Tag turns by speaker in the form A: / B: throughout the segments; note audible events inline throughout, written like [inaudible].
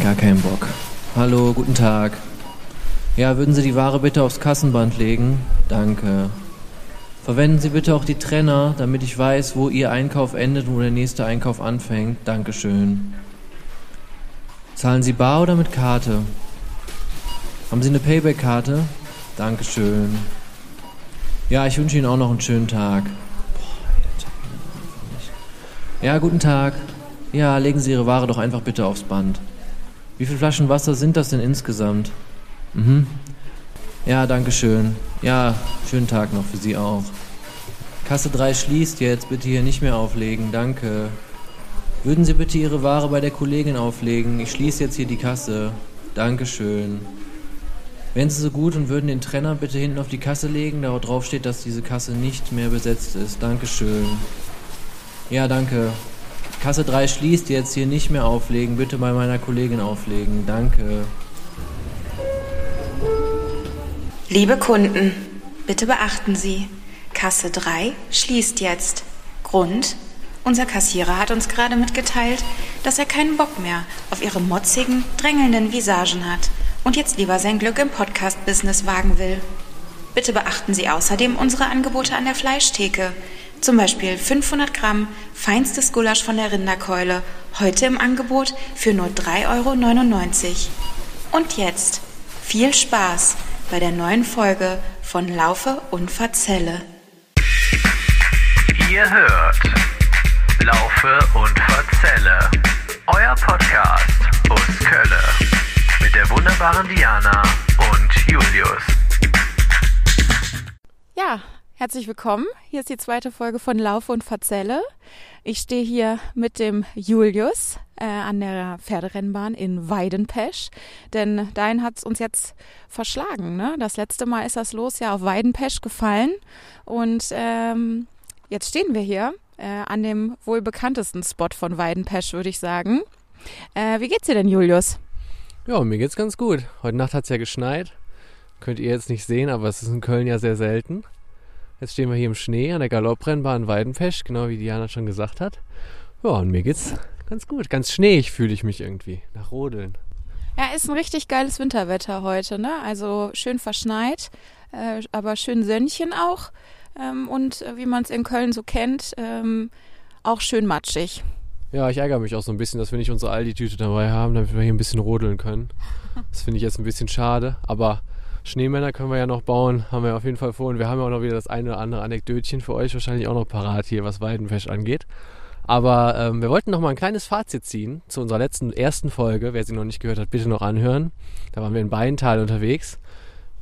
A: gar keinen Bock. Hallo, guten Tag. Ja, würden Sie die Ware bitte aufs Kassenband legen? Danke. Verwenden Sie bitte auch die Trenner, damit ich weiß, wo Ihr Einkauf endet und wo der nächste Einkauf anfängt. Dankeschön. Zahlen Sie bar oder mit Karte? Haben Sie eine Payback-Karte? Dankeschön. Ja, ich wünsche Ihnen auch noch einen schönen Tag. Ja, guten Tag. Ja, legen Sie Ihre Ware doch einfach bitte aufs Band. Wie viele Flaschen Wasser sind das denn insgesamt? Mhm. Ja, danke schön. Ja, schönen Tag noch für Sie auch. Kasse 3 schließt jetzt. Bitte hier nicht mehr auflegen. Danke. Würden Sie bitte Ihre Ware bei der Kollegin auflegen? Ich schließe jetzt hier die Kasse. Dankeschön. Wären Sie so gut und würden den Trenner bitte hinten auf die Kasse legen, da drauf steht, dass diese Kasse nicht mehr besetzt ist. Dankeschön. Ja, danke. Kasse 3 schließt jetzt hier nicht mehr auflegen. Bitte bei meiner Kollegin auflegen. Danke.
B: Liebe Kunden, bitte beachten Sie, Kasse 3 schließt jetzt. Grund? Unser Kassierer hat uns gerade mitgeteilt, dass er keinen Bock mehr auf Ihre motzigen, drängelnden Visagen hat und jetzt lieber sein Glück im Podcast-Business wagen will. Bitte beachten Sie außerdem unsere Angebote an der Fleischtheke. Zum Beispiel 500 Gramm feinstes Gulasch von der Rinderkeule, heute im Angebot für nur 3,99 Euro. Und jetzt viel Spaß bei der neuen Folge von Laufe und Verzelle.
C: Ihr hört Laufe und Verzelle, euer Podcast aus Kölle mit der wunderbaren Diana und Julius.
D: Ja, herzlich willkommen. Hier ist die zweite Folge von Laufe und Verzelle. Ich stehe hier mit dem Julius äh, an der Pferderennbahn in Weidenpesch, denn dahin hat es uns jetzt verschlagen. Ne? Das letzte Mal ist das Los ja auf Weidenpesch gefallen und ähm, jetzt stehen wir hier äh, an dem wohl bekanntesten Spot von Weidenpesch, würde ich sagen. Äh, wie geht's dir denn, Julius?
A: Ja, mir geht's ganz gut. Heute Nacht hat's ja geschneit. Könnt ihr jetzt nicht sehen, aber es ist in Köln ja sehr selten. Jetzt stehen wir hier im Schnee an der Galopprennbahn Weidenpesch, genau wie Diana schon gesagt hat. Ja, und mir geht's ganz gut. Ganz schneeig fühle ich mich irgendwie. Nach Rodeln.
D: Ja, ist ein richtig geiles Winterwetter heute, ne? Also schön verschneit, äh, aber schön Sönnchen auch. Ähm, und äh, wie man es in Köln so kennt, ähm, auch schön matschig.
A: Ja, ich ärgere mich auch so ein bisschen, dass wir nicht unsere Aldi-Tüte dabei haben, damit wir hier ein bisschen rodeln können. Das finde ich jetzt ein bisschen schade, aber Schneemänner können wir ja noch bauen, haben wir auf jeden Fall vor. Und wir haben ja auch noch wieder das eine oder andere Anekdötchen für euch wahrscheinlich auch noch parat hier, was Weidenfest angeht. Aber ähm, wir wollten noch mal ein kleines Fazit ziehen zu unserer letzten ersten Folge. Wer sie noch nicht gehört hat, bitte noch anhören. Da waren wir in Beintal unterwegs.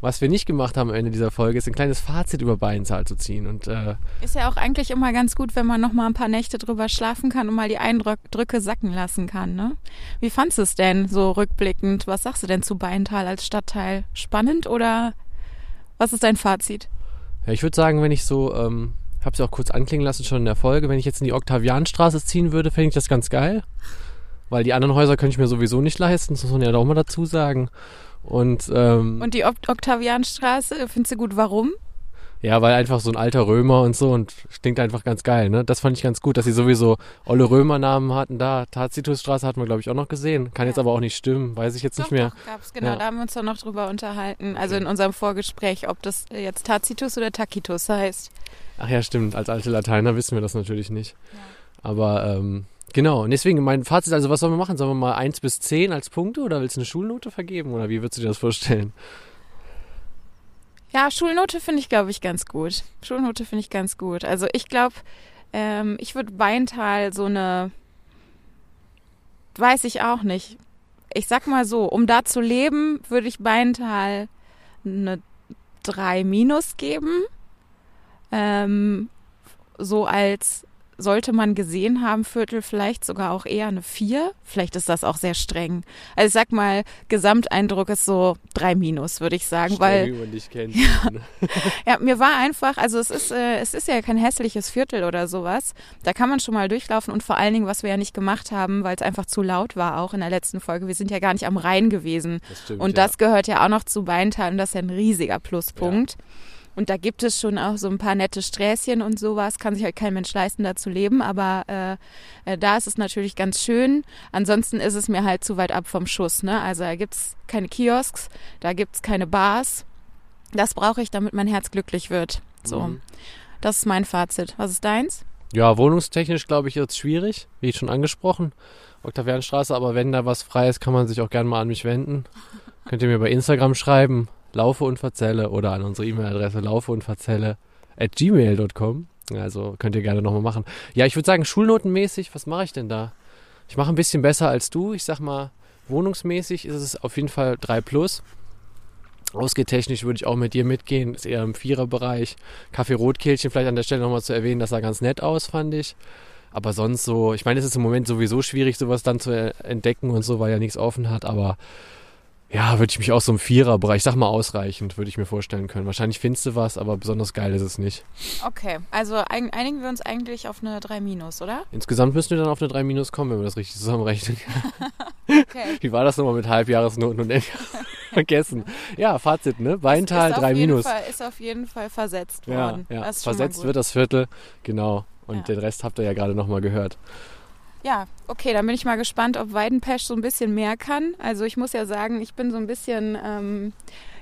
A: Was wir nicht gemacht haben am Ende dieser Folge, ist ein kleines Fazit über Beintal zu ziehen. Und, äh,
D: ist ja auch eigentlich immer ganz gut, wenn man noch mal ein paar Nächte drüber schlafen kann und mal die Eindrücke sacken lassen kann. Ne? Wie fandest du es denn so rückblickend? Was sagst du denn zu Beintal als Stadtteil? Spannend oder was ist dein Fazit?
A: Ja, ich würde sagen, wenn ich so, ähm, habe es ja auch kurz anklingen lassen schon in der Folge, wenn ich jetzt in die Oktavianstraße ziehen würde, fände ich das ganz geil. Weil die anderen Häuser könnte ich mir sowieso nicht leisten, das muss man ja auch mal dazu sagen. Und, ähm,
D: und die Oktavianstraße, findest du gut, warum?
A: Ja, weil einfach so ein alter Römer und so und klingt einfach ganz geil, ne? Das fand ich ganz gut, dass sie sowieso olle Römernamen hatten da. Tacitusstraße hatten wir, glaube ich, auch noch gesehen. Kann ja. jetzt aber auch nicht stimmen, weiß ich jetzt
D: doch,
A: nicht mehr.
D: Doch, gab's, genau, ja. da haben wir uns doch noch drüber unterhalten. Also in unserem Vorgespräch, ob das jetzt Tacitus oder Tacitus heißt.
A: Ach ja, stimmt. Als alte Lateiner wissen wir das natürlich nicht. Ja. Aber ähm, Genau, und deswegen mein Fazit, also was sollen wir machen? Sollen wir mal 1 bis 10 als Punkte oder willst du eine Schulnote vergeben oder wie würdest du dir das vorstellen?
D: Ja, Schulnote finde ich, glaube ich, ganz gut. Schulnote finde ich ganz gut. Also ich glaube, ähm, ich würde Weintal so eine, weiß ich auch nicht. Ich sag mal so, um da zu leben, würde ich Weintal eine 3 minus geben. Ähm, so als sollte man gesehen haben, Viertel vielleicht sogar auch eher eine vier. Vielleicht ist das auch sehr streng. Also ich sag mal, Gesamteindruck ist so drei minus, würde ich sagen,
A: streng,
D: weil
A: wie man dich kennt.
D: Ja, [laughs] ja, mir war einfach, also es ist, äh, es ist ja kein hässliches Viertel oder sowas. Da kann man schon mal durchlaufen und vor allen Dingen, was wir ja nicht gemacht haben, weil es einfach zu laut war, auch in der letzten Folge. Wir sind ja gar nicht am Rhein gewesen.
A: Das stimmt,
D: und
A: ja.
D: das gehört ja auch noch zu Beintal und das ist ja ein riesiger Pluspunkt.
A: Ja.
D: Und da gibt es schon auch so ein paar nette Sträßchen und sowas. Kann sich halt kein Mensch leisten, da zu leben. Aber äh, äh, da ist es natürlich ganz schön. Ansonsten ist es mir halt zu weit ab vom Schuss. Ne? Also da gibt es keine Kiosks, da gibt es keine Bars. Das brauche ich, damit mein Herz glücklich wird. So, mhm. das ist mein Fazit. Was ist deins?
A: Ja, wohnungstechnisch glaube ich jetzt schwierig, wie schon angesprochen. Octavianstraße, aber wenn da was frei ist, kann man sich auch gerne mal an mich wenden. Könnt ihr mir bei Instagram schreiben, laufe und verzelle oder an unsere E-Mail-Adresse laufe und verzelle at gmail.com. Also könnt ihr gerne nochmal machen. Ja, ich würde sagen, schulnotenmäßig, was mache ich denn da? Ich mache ein bisschen besser als du. Ich sag mal, wohnungsmäßig ist es auf jeden Fall 3 plus. Ausgehtechnisch würde ich auch mit dir mitgehen, ist eher im Viererbereich. Kaffee Rotkehlchen vielleicht an der Stelle nochmal zu erwähnen, das sah ganz nett aus, fand ich. Aber sonst so, ich meine, es ist im Moment sowieso schwierig, sowas dann zu entdecken und so, weil ja nichts offen hat, aber ja, würde ich mich auch so im Viererbereich, sag mal ausreichend, würde ich mir vorstellen können. Wahrscheinlich findest du was, aber besonders geil ist es nicht.
D: Okay, also einigen wir uns eigentlich auf eine 3 minus, oder?
A: Insgesamt müssen wir dann auf eine 3 minus kommen, wenn wir das richtig zusammenrechnen. okay. [laughs] Wie war das nochmal mit Halbjahresnoten und [laughs] vergessen? Ja, Fazit, ne? Weintal 3 minus.
D: Fall, ist auf jeden Fall versetzt worden.
A: Ja, ja. versetzt wird das Viertel, genau. Und ja. den Rest habt ihr ja gerade nochmal gehört.
D: Ja, okay, dann bin ich mal gespannt, ob Weidenpesch so ein bisschen mehr kann. Also ich muss ja sagen, ich bin so ein bisschen, ähm,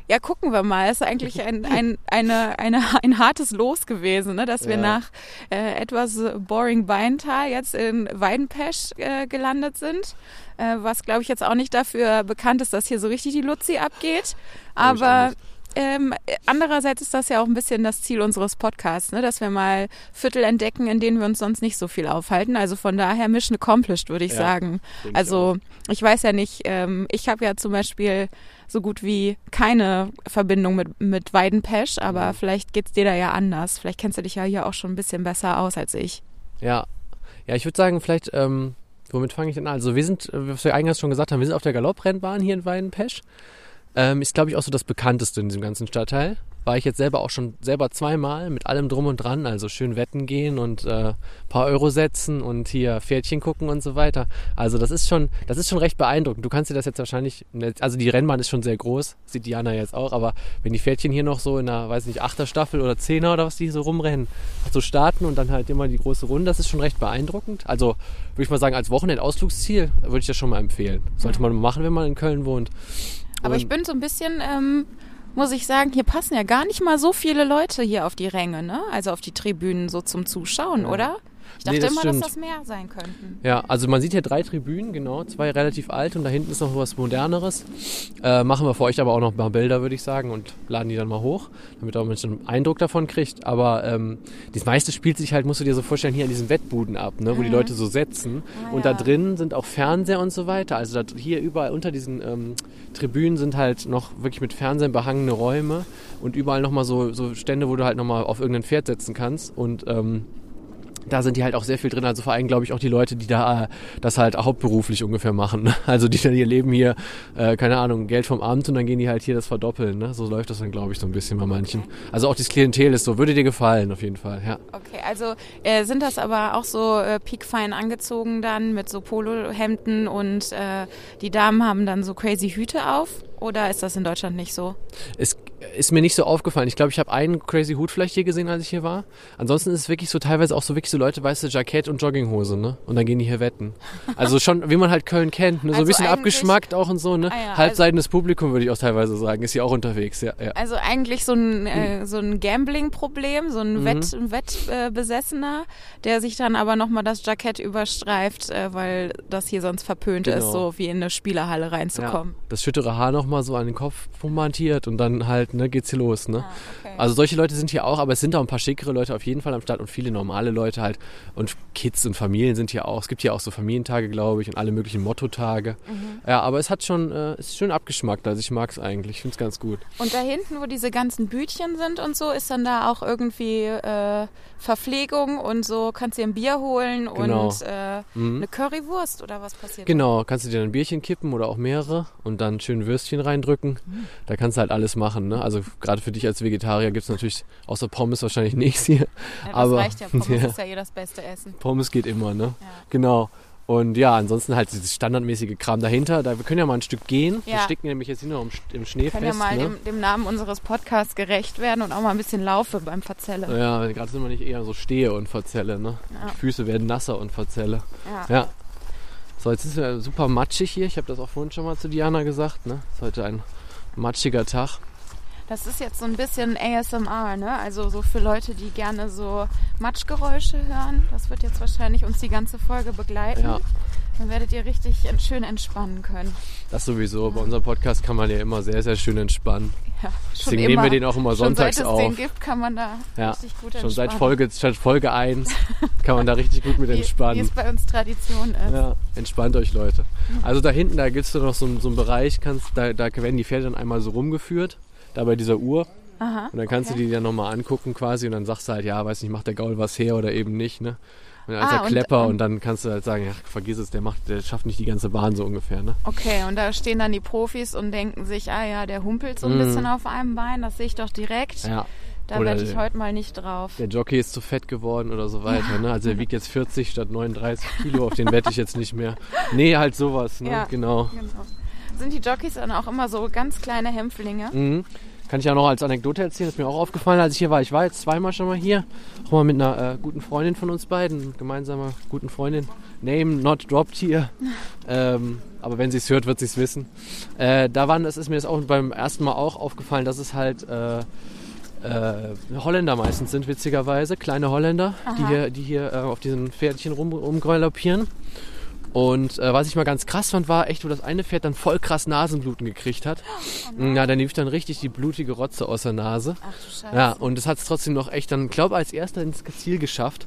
D: ja, gucken wir mal. Es ist eigentlich ein, [laughs] ein, eine, eine, ein hartes Los gewesen, ne? dass ja. wir nach äh, etwas boring Beintal jetzt in Weidenpesch äh, gelandet sind. Äh, was, glaube ich, jetzt auch nicht dafür bekannt ist, dass hier so richtig die Luzi abgeht. Aber ähm, andererseits ist das ja auch ein bisschen das Ziel unseres Podcasts, ne? dass wir mal Viertel entdecken, in denen wir uns sonst nicht so viel aufhalten. Also von daher Mission accomplished, würde ich ja, sagen. Also ich, ich weiß ja nicht, ähm, ich habe ja zum Beispiel so gut wie keine Verbindung mit, mit Weidenpesch, aber mhm. vielleicht geht's dir da ja anders. Vielleicht kennst du dich ja hier auch schon ein bisschen besser aus als ich.
A: Ja, ja, ich würde sagen, vielleicht, ähm, womit fange ich denn an? Also wir sind, was wir eingangs schon gesagt haben, wir sind auf der Galopprennbahn hier in Weidenpesch. Ähm, ist, glaube ich, auch so das bekannteste in diesem ganzen Stadtteil. War ich jetzt selber auch schon selber zweimal mit allem drum und dran, also schön wetten gehen und äh, paar Euro setzen und hier Pferdchen gucken und so weiter. Also das ist schon, das ist schon recht beeindruckend. Du kannst dir das jetzt wahrscheinlich, also die Rennbahn ist schon sehr groß, sieht Diana jetzt auch, aber wenn die Pferdchen hier noch so in einer, weiß nicht, achter Staffel oder Zehner oder was die so rumrennen, so starten und dann halt immer die große Runde, das ist schon recht beeindruckend. Also würde ich mal sagen, als Wochenendausflugsziel würde ich das schon mal empfehlen. Sollte man machen, wenn man in Köln wohnt.
D: Aber und ich bin so ein bisschen, ähm, muss ich sagen, hier passen ja gar nicht mal so viele Leute hier auf die Ränge, ne? Also auf die Tribünen so zum Zuschauen, ja. oder? Ich dachte nee, das immer, stimmt. dass das mehr sein könnten.
A: Ja, also man sieht hier drei Tribünen, genau, zwei relativ alt und da hinten ist noch was Moderneres. Äh, machen wir für euch aber auch noch mal Bilder, würde ich sagen, und laden die dann mal hoch, damit ihr auch ein bisschen einen Eindruck davon kriegt. Aber ähm, das meiste spielt sich halt, musst du dir so vorstellen, hier an diesen Wettbuden ab, ne, wo mhm. die Leute so setzen. Ah, und ja. da drin sind auch Fernseher und so weiter. Also hier überall unter diesen ähm, Tribünen sind halt noch wirklich mit Fernsehen behangene Räume und überall nochmal so, so Stände, wo du halt nochmal auf irgendein Pferd setzen kannst. Und ähm, da sind die halt auch sehr viel drin. Also vor allem, glaube ich, auch die Leute, die da äh, das halt hauptberuflich ungefähr machen. Ne? [laughs] Also die dann ihr Leben hier, äh, keine Ahnung, Geld vom Amt und dann gehen die halt hier das verdoppeln. Ne? So läuft das dann, glaube ich, so ein bisschen bei manchen. Also auch das Klientel ist so, würde dir gefallen auf jeden Fall, ja.
D: Okay, also äh, sind das aber auch so äh, piekfein angezogen dann mit so Polohemden und äh, die Damen haben dann so crazy Hüte auf? Oder ist das in Deutschland nicht so?
A: Es ist mir nicht so aufgefallen. Ich glaube, ich habe einen Crazy Hut vielleicht hier gesehen, als ich hier war. Ansonsten ist es wirklich so teilweise auch so wirklich so Leute, weißt du, Jackett und Jogginghose, ne? Und dann gehen die hier wetten. Also schon, wie man halt Köln kennt, ne? So also ein bisschen abgeschmackt auch und so, ne? Ah ja, Halbseitendes also Publikum würde ich auch teilweise sagen, ist hier auch unterwegs, ja. ja.
D: Also eigentlich so ein, äh, so ein Gambling-Problem, so ein mhm. Wett, Wettbesessener, äh, der sich dann aber nochmal das Jackett überstreift, äh, weil das hier sonst verpönt genau. ist, so wie in eine Spielerhalle reinzukommen.
A: Ja, das schüttere Haar nochmal so an den Kopf montiert und dann halt, ne, geht's hier los, ne? Ah, okay. Also solche Leute sind hier auch, aber es sind auch ein paar schickere Leute auf jeden Fall am Start und viele normale Leute halt und Kids und Familien sind hier auch. Es gibt hier auch so Familientage, glaube ich, und alle möglichen Mottotage. Mhm. Ja, aber es hat schon, äh, ist schön abgeschmackt, also ich mag es eigentlich, ich finde es ganz gut.
D: Und da hinten, wo diese ganzen Bütchen sind und so, ist dann da auch irgendwie äh, Verpflegung und so, kannst dir ein Bier holen genau. und äh, mhm. eine Currywurst oder was passiert?
A: Genau, kannst du dir ein Bierchen kippen oder auch mehrere und dann schön Würstchen reindrücken. Mhm. Da kannst du halt alles machen, ne? Also gerade für dich als Vegetarier gibt es natürlich außer Pommes wahrscheinlich [laughs] nichts hier. Ja, das
D: Aber, reicht ja, [laughs] Pommes ja. ist ja eh das beste Essen.
A: Pommes geht immer, ne? Ja. Genau. Und ja, ansonsten halt dieses standardmäßige Kram dahinter. Da, wir können ja mal ein Stück gehen. Wir
D: Ja.
A: stecken nämlich jetzt hier noch im, im Schnee
D: Wir können ja
A: fest.
D: mal
A: ne?
D: dem, dem Namen unseres Podcasts gerecht werden und auch mal ein bisschen laufe beim Verzelle.
A: Ja, gerade sind wir nicht eher so stehe und verzelle, ne?
D: Ja.
A: Die Füße werden nasser und verzelle.
D: Ja.
A: Ja. So, jetzt ist es super matschig hier. Ich habe das auch vorhin schon mal zu Diana gesagt, ne? Ist heute ein matschiger Tag.
D: Das ist jetzt so ein bisschen ASMR, ne? Also so für Leute, die gerne so Matschgeräusche hören. Das wird jetzt wahrscheinlich uns die ganze Folge begleiten.
A: Ja.
D: Dann werdet ihr richtig schön entspannen können.
A: Das sowieso. Bei unserem Podcast kann man ja immer sehr, sehr schön entspannen.
D: Ja,
A: Deswegen nehmen wir den auch immer sonntags
D: schon seit
A: auf.
D: es den gibt, kann man da
A: Ja,
D: richtig gut
A: Schon
D: entspannen.
A: seit Folge, seit Folge 1 [laughs] kann man da richtig gut mit
D: wie, wie
A: entspannen.
D: es bei uns Tradition ist.
A: Ja, entspannt euch Leute. Also da hinten, da gibt es noch so, einen- so einen Bereich, kannst, da, da werden die Pferde dann einmal so rumgeführt, da bei dieser Uhr.
D: Aha,
A: Und dann kannst
D: okay.
A: du die dann nochmal angucken quasi und dann sagst du halt, ja, weiß nicht, macht der Gaul was her oder eben nicht, ne? Und ist
D: Ah,
A: er Klepper und,
D: und-
A: dann kannst du halt sagen, ja, vergiss es, der macht, der schafft nicht die ganze Bahn so ungefähr, ne?
D: Okay, und da stehen dann die Profis und denken sich, ah ja, der humpelt so ein
A: Mhm.
D: bisschen auf einem Bein, das sehe ich doch direkt.
A: Ja.
D: da werde ich heute mal nicht drauf.
A: Der Jockey ist zu fett geworden oder so weiter, ne? Also er wiegt jetzt 40 statt 39 Kilo, auf den wette ich jetzt nicht mehr. Nee, halt sowas, ne?
D: Ja.
A: Genau.
D: Genau. Sind die Jockeys dann auch immer so ganz kleine Hämpflinge?
A: Mhm. Kann ich ja noch als Anekdote erzählen, ist mir auch aufgefallen, als ich hier war. Ich war jetzt zweimal schon mal hier, auch mal mit einer äh, guten Freundin von uns beiden, gemeinsamer guten Freundin. Name not dropped hier. [laughs] ähm, aber wenn sie es hört, wird sie es wissen. Äh, da waren, das ist mir jetzt auch beim ersten Mal auch aufgefallen, dass es halt äh, äh, Holländer meistens sind, witzigerweise. Kleine Holländer, die
D: Aha.
A: hier, die hier äh, auf diesen Pferdchen rum, rumgaloppieren. Und äh, was ich mal ganz krass fand, war echt, wo das eine Pferd dann voll krass Nasenbluten gekriegt hat. Ja, dann lief dann richtig die blutige Rotze aus der Nase.
D: Ach du Scheiße.
A: Ja, und es hat es trotzdem noch echt dann, glaube als erster ins Ziel geschafft.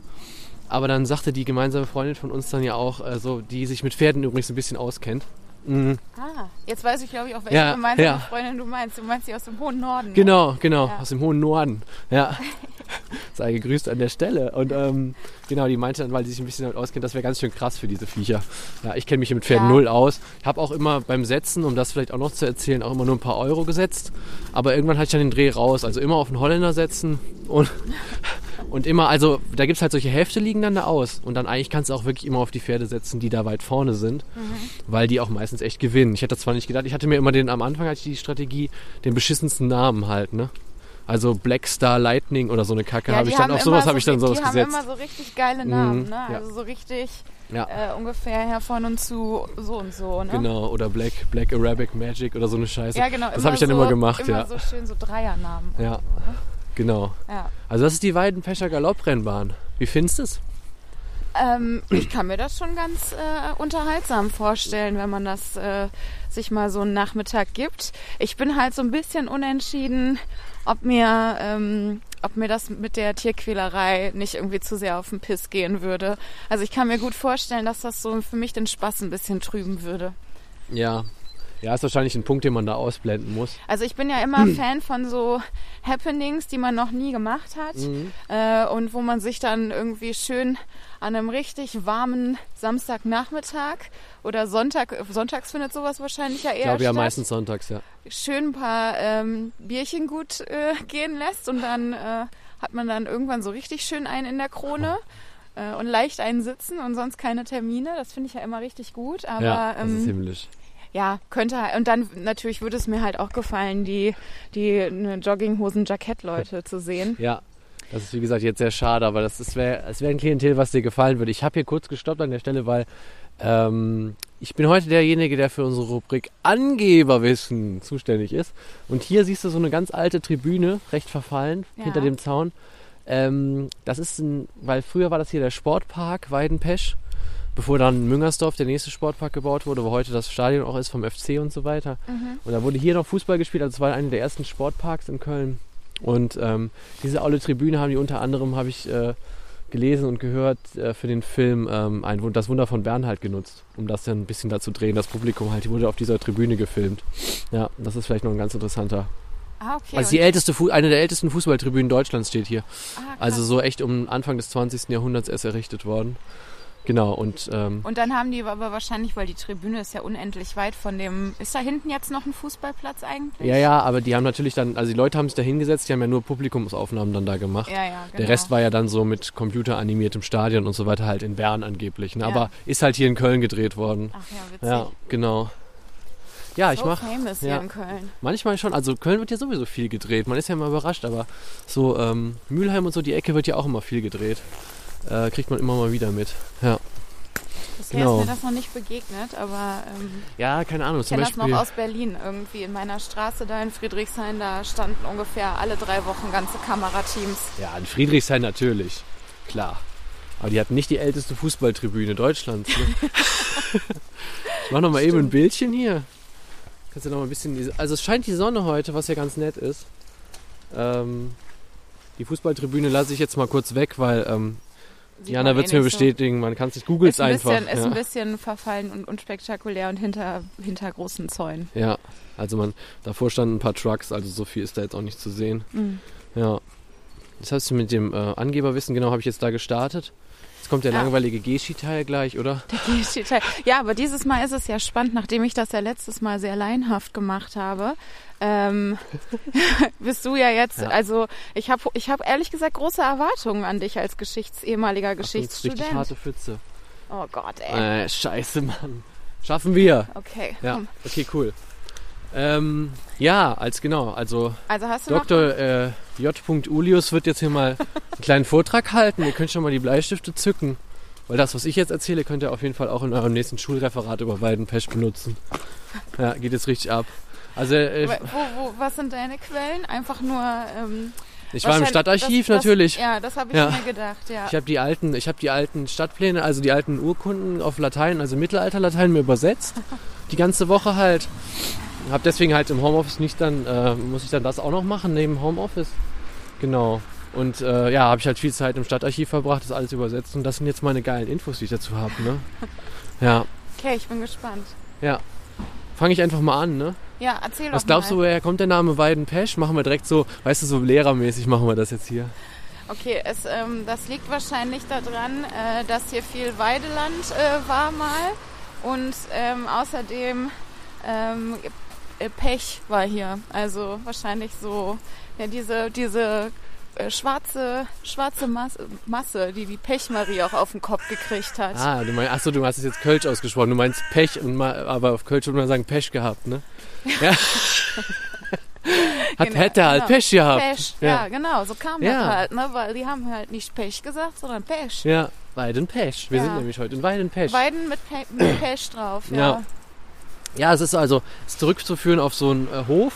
A: Aber dann sagte die gemeinsame Freundin von uns dann ja auch, äh, so, die sich mit Pferden übrigens ein bisschen auskennt. Mhm.
D: Ah, jetzt weiß ich, glaube ich, auch welche
A: Ja,
D: gemeinsame
A: ja.
D: Freundin du meinst. Du meinst sie aus dem hohen Norden. ne?
A: Genau, genau,
D: Ja.
A: aus dem hohen Norden. Ja. [laughs] Sei gegrüßt an der Stelle. Und ähm, genau, die meinte dann, weil sie sich ein bisschen damit auskennt, das wäre ganz schön krass für diese Viecher. Ja, ich kenne mich mit Pferden
D: Ja.
A: null aus. Ich habe auch immer beim Setzen, um das vielleicht auch noch zu erzählen, auch immer nur ein paar Euro gesetzt. Aber irgendwann hatte ich dann den Dreh raus. Also immer auf den Holländer setzen und, und immer, also da gibt es halt solche Hälfte liegen dann da aus. Und dann eigentlich kannst du auch wirklich immer auf die Pferde setzen, die da weit vorne sind, weil die auch meistens echt gewinnen. Ich hätte das zwar nicht gedacht, ich hatte mir immer den, am Anfang hatte ich die Strategie, den beschissensten Namen halt, ne? Also Black Star Lightning oder so eine Kacke
D: Ja,
A: habe
D: die
A: ich dann, auf sowas
D: immer
A: habe ich dann
D: so,
A: sowas
D: Die
A: gesetzt.
D: haben immer so richtig geile Namen,
A: Mhm,
D: ne?
A: ja.
D: Also so richtig
A: Ja.
D: äh, ungefähr her von und zu so und so, ne?
A: Genau, oder Black, Black Arabic Magic oder so eine Scheiße.
D: Ja, genau.
A: Das habe ich dann
D: so,
A: immer gemacht,
D: immer
A: ja.
D: so schön so Dreiernamen.
A: Ja.
D: So, ne?
A: Genau.
D: ja.
A: Also das ist die Weidenpescher Galopprennbahn. Wie findest du es?
D: Ähm, ich kann mir das schon ganz äh, unterhaltsam vorstellen, wenn man das äh, sich mal so einen Nachmittag gibt. Ich bin halt so ein bisschen unentschieden, ob mir, ähm, ob mir das mit der Tierquälerei nicht irgendwie zu sehr auf den Piss gehen würde. Also ich kann mir gut vorstellen, dass das so für mich den Spaß ein bisschen trüben würde.
A: Ja. Ja, ist wahrscheinlich ein Punkt, den man da ausblenden muss.
D: Also ich bin ja immer [clears throat] Fan von so Happenings, die man noch nie gemacht hat
A: Mhm.
D: äh, und wo man sich dann irgendwie schön an einem richtig warmen Samstagnachmittag oder Sonntag, sonntags findet sowas wahrscheinlich ja eher
A: Ich glaube ja
D: statt,
A: meistens sonntags, ja.
D: schön ein paar ähm, Bierchen gut äh, gehen lässt und dann äh, hat man dann irgendwann so richtig schön einen in der Krone. [laughs] äh, Und leicht einen sitzen und sonst keine Termine. Das finde ich ja immer richtig gut. Aber
A: ja, das ist
D: ähm,
A: himmlisch.
D: Ja, könnte halt- und dann natürlich würde es mir halt auch gefallen, die, die ne, Jogginghosen-Jackett-Leute zu sehen.
A: Ja, das ist wie gesagt jetzt sehr schade, aber das ist wär, es wäre ein Klientel, was dir gefallen würde. Ich habe hier kurz gestoppt an der Stelle, weil ähm, ich bin heute derjenige, der für unsere Rubrik Angeberwissen zuständig ist. Und hier siehst du so eine ganz alte Tribüne, recht verfallen,
D: Ja.
A: hinter dem Zaun. Ähm, das ist ein, weil früher war das hier der Sportpark Weidenpesch, bevor dann Müngersdorf, der nächste Sportpark gebaut wurde, wo heute das Stadion auch ist vom FC und so weiter. Und da wurde hier noch Fußball gespielt, also es war einer der ersten Sportparks in Köln. Und ähm, diese aule Tribüne haben die unter anderem, habe ich äh, gelesen und gehört, äh, für den Film ähm, ein, das Wunder von Bern halt genutzt, um das dann ein bisschen da zu drehen. Das Publikum halt, die wurde auf dieser Tribüne gefilmt. Ja, das ist vielleicht noch ein ganz interessanter.
D: Ah, okay.
A: Also die älteste, Fu eine der ältesten Fußballtribünen Deutschlands steht hier.
D: ah.
A: Also so echt um Anfang des 20. Jahrhunderts erst errichtet worden. Genau, und ähm,
D: Und dann haben die aber wahrscheinlich, weil die Tribüne ist ja unendlich weit von dem. Ist da hinten jetzt noch ein Fußballplatz eigentlich?
A: ja, ja, aber die haben natürlich dann, also die Leute haben sich da hingesetzt, die haben ja nur Publikumsaufnahmen dann da gemacht.
D: Ja, ja, genau.
A: Der Rest war ja dann so mit computeranimiertem Stadion und so weiter halt in Bern angeblich. Ne?
D: Ja.
A: Aber ist halt hier in Köln gedreht worden.
D: Ach ja, witzig.
A: Ja, genau. Ja, ich
D: so
A: mach
D: famous
A: ja.
D: hier in Köln.
A: manchmal schon. Also Köln wird ja sowieso viel gedreht. Man ist ja immer überrascht, aber so ähm, Mülheim und so die Ecke wird ja auch immer viel gedreht. Äh, kriegt man immer mal wieder mit. Ja,
D: Bisher
A: Genau.
D: ist mir das noch nicht begegnet, aber ähm,
A: ja keine Ahnung.
D: ich kenne das noch aus Berlin irgendwie. In meiner Straße da in Friedrichshain, da standen ungefähr alle drei Wochen ganze Kamerateams.
A: Ja, in Friedrichshain natürlich. Klar. Aber die hatten nicht die älteste Fußballtribüne Deutschlands. Ne? [laughs] ich mach noch mal eben ein Bildchen hier. Kannst du noch mal ein bisschen. Also es scheint die Sonne heute, was ja ganz nett ist. Ähm, die Fußballtribüne lasse ich jetzt mal kurz weg, weil ähm,
D: Man
A: wird es mir
D: nicht so.
A: bestätigen. Man kann es nicht googelt
D: Ist ein,
A: einfach.
D: bisschen, ist
A: ja.
D: ein bisschen verfallen und unspektakulär und hinter, hinter großen Zäunen.
A: ja, also man davor standen ein paar Trucks, also so viel ist da jetzt auch nicht zu sehen.
D: Mhm.
A: Ja. Das heißt, mit dem äh, Angeberwissen, genau, habe ich jetzt da gestartet. Jetzt kommt der
D: Ja.
A: langweilige Geschi-Teil gleich, oder?
D: Detail. Ja, aber dieses Mal ist es ja spannend, nachdem ich das ja letztes Mal sehr laienhaft gemacht habe. Ähm, [laughs] bist du ja jetzt,
A: Ja.
D: also ich habe ich hab ehrlich gesagt große Erwartungen an dich als Geschichts ehemaliger
A: Achtung, das ist richtig
D: Geschichtsstudent.
A: harte Pfütze.
D: Oh Gott, ey.
A: Äh, scheiße, Mann. Schaffen wir.
D: Okay,
A: Ja,
D: komm.
A: okay, cool. Ähm, ja, als genau, also
D: Also hast du noch
A: Dr. Äh, J. Ulius wird jetzt hier mal einen kleinen Vortrag halten. Ihr könnt schon mal die Bleistifte zücken. Weil das, was ich jetzt erzähle, könnt ihr auf jeden Fall auch in eurem nächsten Schulreferat über Weidenpesch benutzen. Ja, geht jetzt richtig ab. Also, äh,
D: wo, wo, was sind deine Quellen? Einfach nur. Ähm,
A: ich war im Stadtarchiv
D: das, das,
A: natürlich.
D: Ja, das habe ich
A: Ja.
D: mir gedacht, ja.
A: Ich habe die alten, ich habe die alten Stadtpläne, also die alten Urkunden auf Latein, also Mittelalterlatein mir übersetzt. Die ganze Woche halt. Habe deswegen halt im Homeoffice nicht dann, äh, muss ich dann das auch noch machen neben Homeoffice. Genau. Und äh, ja, habe ich halt viel Zeit im Stadtarchiv verbracht, das alles übersetzt. Und das sind jetzt meine geilen Infos, die ich dazu habe. Ne? [laughs] Ja,
D: Okay, ich bin gespannt.
A: ja. Fange ich einfach mal an, ne?
D: Ja, erzähl
A: Was
D: doch
A: glaubst du,
D: mal.
A: woher kommt der Name Weidenpesch? Machen wir direkt so, weißt du, so lehrermäßig machen wir das jetzt hier.
D: Okay, es, ähm, das liegt wahrscheinlich daran, äh, dass hier viel Weideland äh, war mal und ähm, außerdem ähm, äh, Pech war hier. Also wahrscheinlich so ja, diese, diese äh, schwarze, schwarze Masse, Masse, die die Pechmarie auch auf den Kopf gekriegt hat.
A: Ah, du meinst, achso, du hast es jetzt Kölsch ausgesprochen. Du meinst Pech, und mal, aber auf Kölsch würde man sagen Pech gehabt, ne? [laughs] Ja. Hat,
D: Genau,
A: hätte halt
D: genau.
A: Pech gehabt.
D: Pech, ja. genau, so kam
A: Ja.
D: das halt, ne? Weil die haben halt nicht Pech gesagt, sondern Pech.
A: Ja, Weidenpesch. Wir
D: Ja.
A: sind nämlich heute in Weidenpesch.
D: Weiden mit, Pe mit Pech drauf, ja.
A: Ja. Es ist also es ist zurückzuführen auf so einen äh, Hof.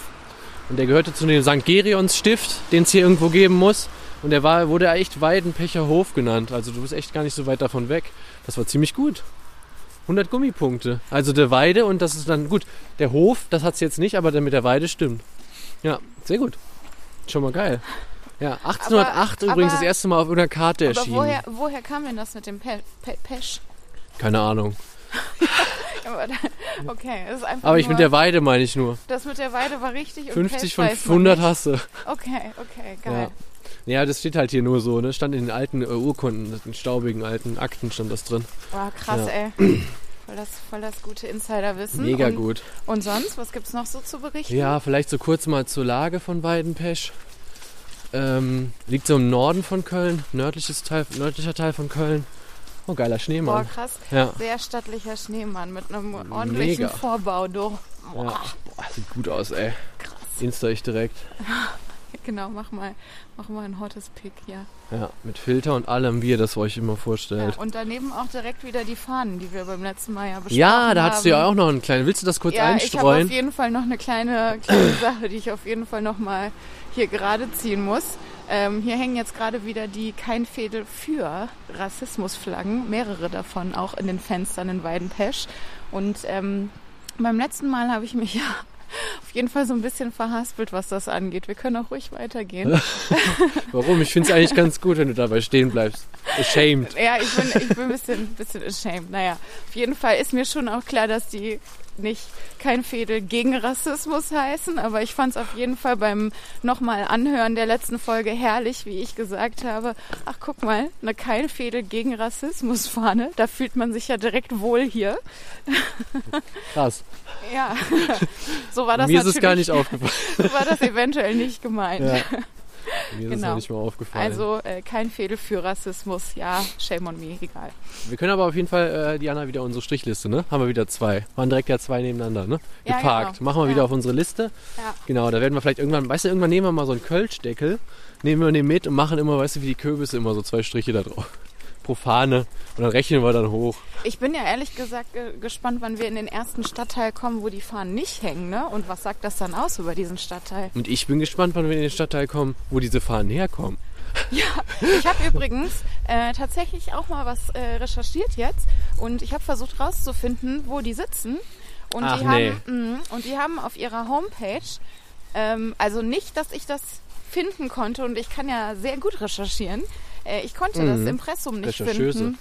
A: Und der gehörte zu dem St. Gerions Stift, den es hier irgendwo geben muss. Und der war, wurde echt Weidenpecher Hof genannt. Also du bist echt gar nicht so weit davon weg. Das war ziemlich gut. 100 Gummipunkte. Also der Weide und das ist dann gut. Der Hof, das hat es jetzt nicht, aber der mit der Weide stimmt. Ja, sehr gut. Schon mal geil. Ja, 1808
D: Aber-
A: übrigens
D: aber-
A: das erste Mal auf einer Karte
D: Aber
A: erschienen.
D: woher, woher kam denn das mit dem Pe Pe Pesch?
A: Keine Ahnung.
D: Okay, es ist einfach
A: Aber ich mit der Weide meine ich nur.
D: das mit der Weide war richtig und
A: 50
D: Pesch
A: von
D: weiß man
A: 100
D: nicht.
A: hast du.
D: Okay, okay, geil.
A: Ja, das steht halt hier nur so, ne? Stand in den alten äh, Urkunden, in den staubigen alten Akten stand das drin.
D: Wow, krass,
A: Ja.
D: ey. Voll das, voll das gute Insiderwissen.
A: Mega
D: und,
A: gut.
D: Und sonst, was gibt's noch so zu berichten?
A: Ja, vielleicht so kurz mal zur Lage von Weidenpesch. Ähm, liegt so im Norden von Köln, nördliches Teil, nördlicher Teil von Köln. Oh, geiler
D: Boah,
A: Schneemann.
D: krass.
A: Ja,
D: Sehr stattlicher Schneemann mit einem ordentlichen
A: Mega.
D: Vorbau, du.
A: ja. Boah, sieht gut aus, ey.
D: Krass.
A: Insta ich direkt. [laughs]
D: Genau, mach mal, mach mal ein hottes Pick, ja.
A: Ja, mit Filter und allem, wie ihr das euch immer
D: ja.
A: vorstellt.
D: Und daneben auch direkt wieder die Fahnen, die wir beim letzten Mal ja besprochen
A: Ja, da hattest du ja
D: haben.
A: auch noch einen kleinen. Willst du das kurz
D: ja, ich habe
A: einstreuen?
D: auf jeden Fall noch eine kleine, kleine Sache, die ich auf jeden Fall noch mal hier gerade ziehen muss. Ähm, hier hängen jetzt gerade wieder die Kein Fädel für Rassismusflaggen, mehrere davon auch in den Fenstern in Weidenpesch. Und ähm, beim letzten Mal habe ich mich [laughs] ja auf jeden Fall so ein bisschen verhaspelt, was das angeht. Wir können auch ruhig weitergehen. [laughs]
A: Warum? Ich finde es eigentlich ganz gut, wenn du dabei stehen bleibst. ashamed.
D: Ja, ich bin, ich bin ein bisschen, bisschen ashamed. Naja, auf jeden Fall ist mir schon auch klar, dass die nicht kein Fädel gegen Rassismus heißen, aber ich fand es auf jeden Fall beim nochmal Anhören der letzten Folge herrlich, wie ich gesagt habe, ach guck mal, eine kein Fädel gegen Rassismus Fahne, da fühlt man sich ja direkt wohl hier. [laughs]
A: Krass.
D: Ja, so war das
A: Mir ist es gar nicht aufgefallen.
D: so war das eventuell nicht gemeint.
A: Ja. [laughs] Mir ist
D: Genau.
A: noch nicht mal aufgefallen.
D: Also äh, kein Fädel für Rassismus, ja, shame on me, egal.
A: wir können aber auf jeden Fall, äh, Diana, wieder unsere Strichliste, ne? Haben wir wieder zwei. Waren direkt ja zwei nebeneinander, ne?
D: Ja,
A: Geparkt.
D: genau.
A: Machen wir
D: Ja.
A: wieder auf unsere Liste.
D: Ja.
A: Genau, da werden wir vielleicht irgendwann, weißt du, irgendwann nehmen wir mal so einen Kölschdeckel, nehmen wir den mit und machen immer, weißt du, wie die Kürbisse immer so zwei Striche da drauf. Pro Fahne. Und dann rechnen wir dann hoch.
D: Ich bin ja ehrlich gesagt gespannt, wann wir in den ersten Stadtteil kommen, wo die Fahnen nicht hängen, ne? Und was sagt das dann aus über diesen Stadtteil?
A: Und ich bin gespannt, wann wir in den Stadtteil kommen, wo diese Fahnen herkommen.
D: Ich habe übrigens äh, tatsächlich auch mal was äh, recherchiert jetzt und ich habe versucht rauszufinden, wo die sitzen. Und
A: Ach,
D: die
A: nee.
D: haben mh, und die haben auf ihrer Homepage, ähm, also nicht, dass ich das finden konnte und ich kann ja sehr gut recherchieren. Äh, ich konnte das
A: Mhm.
D: Impressum nicht finden.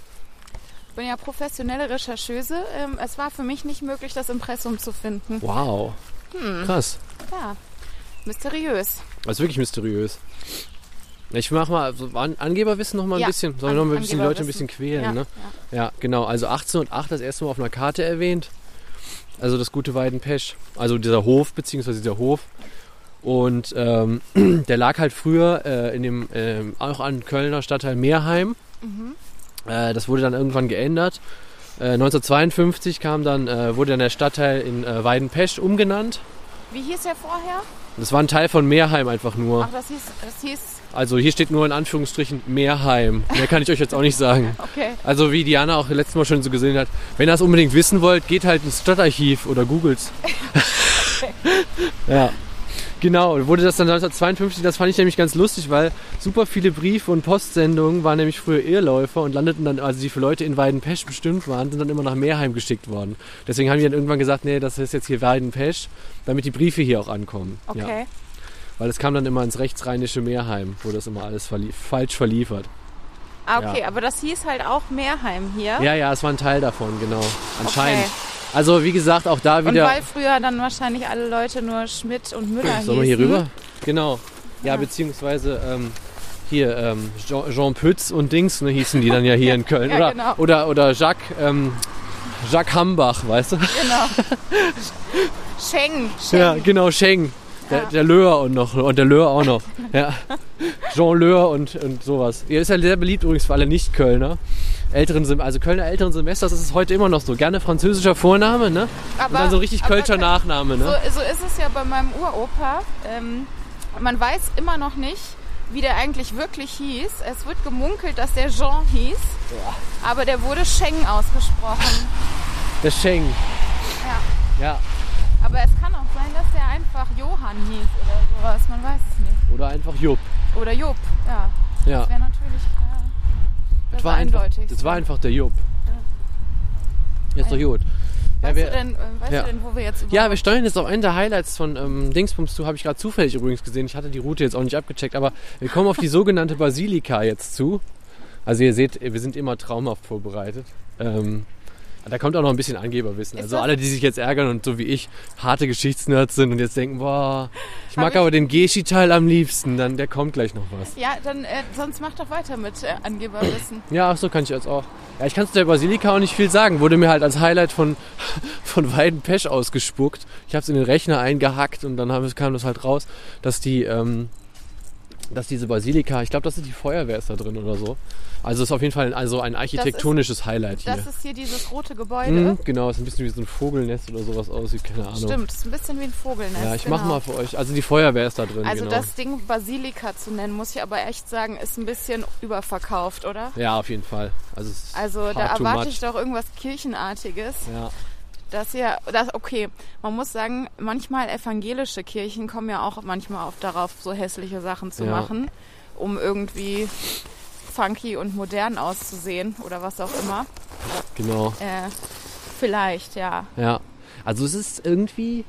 D: Ich bin ja professionelle Rechercheuse. Ähm, es war für mich nicht möglich, das Impressum zu finden.
A: Wow.
D: Hm.
A: Krass.
D: Ja, mysteriös.
A: Das ist wirklich mysteriös. Ich mach mal so An Angeberwissen noch mal ein
D: Ja,
A: bisschen. Sollen wir noch mal ein bisschen die Leute ein bisschen quälen,
D: ja,
A: ne?
D: ja.
A: Ja, genau. Also 1808 das erste Mal auf einer Karte erwähnt. Also das gute Weidenpesch. Also dieser Hof, beziehungsweise dieser Hof. Und ähm, [clears throat] der lag halt früher äh, in dem ähm, auch an Kölner Stadtteil Meerheim. Äh, das wurde dann irgendwann geändert. Äh, 1952 kam dann, äh, wurde dann der Stadtteil in äh, Weidenpesch umgenannt.
D: Wie hieß der vorher?
A: Das war ein Teil von Meerheim einfach nur.
D: Ach, das hieß, das hieß,
A: Also hier steht nur in Anführungsstrichen Meerheim. Mehr kann ich euch jetzt auch nicht sagen. [laughs]
D: okay.
A: Also wie Diana auch letztes Mal schon so gesehen hat, wenn ihr das unbedingt wissen wollt, geht halt ins Stadtarchiv oder googles. [laughs] [laughs] ja. Genau, wurde das dann 1952, das fand ich nämlich ganz lustig, weil super viele Briefe und Postsendungen waren nämlich früher Irrläufer und landeten dann, also die für Leute in Weidenpesch bestimmt waren, sind dann immer nach Meerheim geschickt worden. Deswegen haben die dann irgendwann gesagt, nee, das ist jetzt hier Weidenpesch, damit die Briefe hier auch ankommen. Ja.
D: Okay.
A: Weil es kam dann immer ins rechtsrheinische Meerheim, wo das immer alles verlie falsch verliefert.
D: Ah, okay,
A: Ja.
D: aber das hieß halt auch Meerheim hier.
A: Ja, ja, es war ein Teil davon, genau. Anscheinend.
D: Okay.
A: Also wie gesagt, auch da
D: Und
A: wieder.
D: weil früher dann wahrscheinlich alle Leute nur Schmidt und Müller hießen.
A: Sollen wir hier rüber? Genau. Ja,
D: Ja.
A: beziehungsweise ähm, hier ähm, Jean, Jean Pütz und Dings, ne, hießen die dann ja hier in Köln. [laughs]
D: Ja,
A: oder,
D: genau.
A: oder, oder Jacques, ähm, Jacques Hambach, weißt du?
D: Genau. [laughs] Scheng, Scheng.
A: Ja, genau, Scheng. Der,
D: Ja.
A: der Löhr und noch und der Löhr auch noch. Ja. [laughs] Jean Löhr und, und sowas. Er ist ja sehr beliebt übrigens für alle Nicht-Kölner. Älteren, Sem- also Kölner älteren Semesters ist es heute immer noch so. Gerne französischer Vorname, ne?
D: Aber,
A: Und dann so richtig Kölscher Nachname, ne?
D: So, so ist es ja bei meinem Uropa. Ähm, man weiß immer noch nicht, wie der eigentlich wirklich hieß. Es wird gemunkelt, dass der Jean hieß, aber der wurde Scheng ausgesprochen.
A: Der Scheng.
D: Ja.
A: Ja.
D: Aber es kann auch sein, dass der einfach Johann hieß oder sowas. Man weiß es nicht.
A: Oder einfach Jupp.
D: Oder Job. Ja,
A: Ja.
D: das wäre natürlich äh, das
A: war, einfach,
D: eindeutig.
A: das war einfach der Jupp. Ja, ist doch gut. Ja,
D: Weißt,
A: wir,
D: du, denn, äh, weißt
A: ja.
D: du denn, wo wir jetzt
A: ja, wir steuern jetzt auf einen der Highlights von ähm, Dingsbums zu, habe ich gerade zufällig übrigens gesehen. Ich hatte die Route jetzt auch nicht abgecheckt, aber wir kommen auf die [laughs] sogenannte Basilika jetzt zu. Also ihr seht, wir sind immer traumhaft vorbereitet. Ähm, da kommt auch noch ein bisschen Angeberwissen.
D: Ist
A: Also alle, die sich jetzt ärgern und so wie ich harte Geschichtsnerds sind und jetzt denken, boah, ich mag
D: ich-
A: aber den Geschi-Teil am liebsten, dann der kommt gleich noch was.
D: Ja, dann äh, sonst mach doch weiter mit äh, Angeberwissen. [clears throat]
A: Ja, ach so kann ich jetzt auch. Ja, ich kann zu der Basilika auch nicht viel sagen. Wurde mir halt als Highlight von, [laughs] von Weidenpesch ausgespuckt. Ich habe es in den Rechner eingehackt und dann kam das halt raus, dass die, ähm, dass diese Basilika, ich glaube, das ist die Feuerwehr ist da drin oder so. Also ist auf jeden Fall ein, also ein architektonisches Highlight hier.
D: Das ist hier dieses rote Gebäude.
A: Mhm, genau, ist ein bisschen wie so ein Vogelnest oder sowas aussieht, keine Ahnung.
D: Stimmt, ist ein bisschen wie ein Vogelnest.
A: Ja, ich
D: genau.
A: mach mal für euch. Also die Feuerwehr ist da drin,
D: Also
A: genau.
D: das Ding Basilika zu nennen, muss ich aber echt sagen, ist ein bisschen überverkauft, oder?
A: ja, auf jeden Fall. Also, es ist
D: Also da erwarte ich doch irgendwas Kirchenartiges.
A: Ja,
D: Das ja, das okay. Man muss sagen, manchmal evangelische Kirchen kommen ja auch manchmal auf darauf, so hässliche Sachen zu
A: Ja.
D: machen, um irgendwie funky und modern auszusehen oder was auch immer.
A: genau.
D: Äh, vielleicht, ja.
A: Ja, also es ist irgendwie,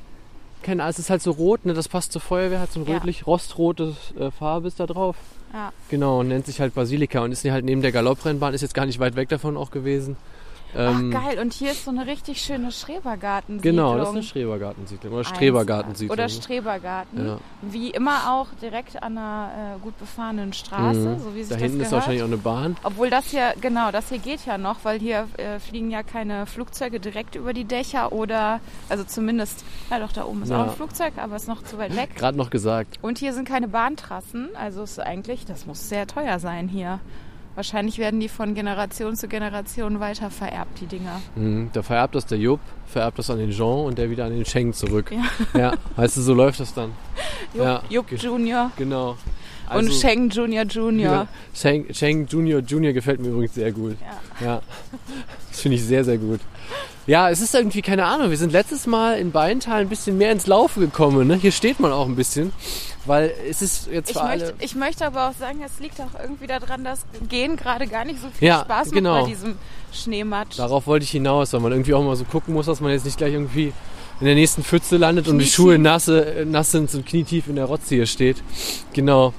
A: keine Ahnung, es ist halt so rot, ne? Das passt zur Feuerwehr, hat so ein
D: Ja.
A: rötlich rostrotes äh, Farbe ist da drauf.
D: Ja.
A: Genau, und nennt sich halt Basilika und ist halt neben der Galopprennbahn, ist jetzt gar nicht weit weg davon auch gewesen. Ähm,
D: Ach geil, und hier ist so eine richtig schöne Schrebergartensiedlung.
A: Genau, das ist eine Schrebergartensiedlung oder Strebergartensiedlung.
D: Oder Strebergarten.
A: Ja.
D: Wie immer auch direkt an einer äh, gut befahrenen Straße,
A: Mhm.
D: so wie sich
A: Da hinten ist wahrscheinlich auch eine Bahn.
D: Obwohl das hier, genau, das hier geht ja noch, weil hier äh, fliegen ja keine Flugzeuge direkt über die Dächer oder, also zumindest, ja doch, da oben ist
A: Ja.
D: auch ein Flugzeug, aber ist noch zu weit weg.
A: Gerade noch gesagt.
D: Und hier sind keine Bahntrassen, also ist eigentlich, das muss sehr teuer sein hier. Wahrscheinlich werden die von Generation zu Generation weiter vererbt, die Dinger.
A: Mhm, da vererbt das der Jupp, vererbt das an den Jean und der wieder an den Schenk zurück.
D: Ja.
A: Ja, weißt du, so läuft das dann.
D: Jupp,
A: Ja,
D: Jupp Junior
A: Genau.
D: Und Sheng Junior Junior.
A: Sheng, Sheng Junior Junior gefällt mir übrigens sehr gut.
D: Ja.
A: Ja. Das finde ich sehr, sehr gut. Ja, es ist irgendwie, keine Ahnung, wir sind letztes Mal in Beintal ein bisschen mehr ins Laufen gekommen. Ne? Hier steht man auch ein bisschen, weil es ist jetzt
D: Ich
A: für
D: möchte,
A: alle...
D: ich möchte aber auch sagen, es liegt auch irgendwie daran, dass Gehen gerade gar nicht so viel
A: Ja,
D: Spaß macht
A: genau.
D: bei diesem Schneematsch.
A: Darauf wollte ich hinaus, weil man irgendwie auch mal so gucken muss, dass man jetzt nicht gleich irgendwie in der nächsten Pfütze landet und die
D: Knietief.
A: Schuhe nasse, äh, nass sind und knietief in der Rotze hier steht. Genau.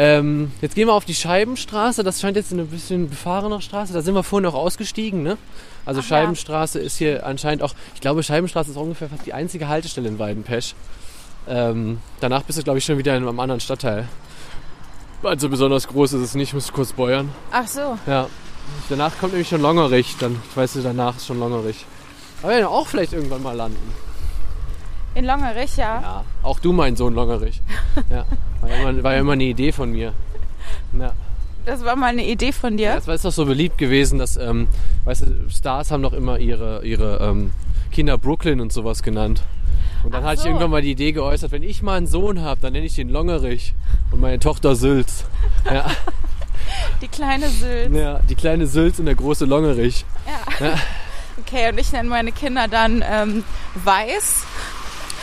A: Ähm, jetzt gehen wir auf die Scheibenstraße. Das scheint jetzt eine bisschen befahrene Straße. Da sind wir vorhin auch ausgestiegen, ne? Also
D: Ach ja.
A: Scheibenstraße ist hier anscheinend auch, ich glaube, Scheibenstraße ist ungefähr fast die einzige Haltestelle in Weidenpesch. Ähm, danach bist du, glaube ich, schon wieder in einem anderen Stadtteil. Also besonders groß ist es nicht, muss kurz beuern.
D: Ach so,
A: Ja. Danach kommt nämlich schon Longerich. Dann, ich weiß, danach ist schon Longerich. Aber wir werden auch vielleicht irgendwann mal landen.
D: In Longerich, ja.
A: Ja. Auch du, mein Sohn Longerich. [laughs] Ja. War ja immer, war ja immer eine Idee von mir. Ja.
D: Das war mal eine Idee von dir.
A: Das war jetzt doch so beliebt gewesen, dass, ähm, weißt du, Stars haben doch immer ihre, ihre ähm, Kinder Brooklyn und sowas genannt. Und dann
D: Ach
A: hatte ich irgendwann mal die Idee geäußert, wenn ich mal einen Sohn habe, dann nenne ich den Longerich und meine Tochter Sülz. [laughs] Ja,
D: Die kleine Sylt.
A: ja, die kleine Sülz und der große Longerich.
D: Ja. Okay, und ich nenne meine Kinder dann ähm, Weiß.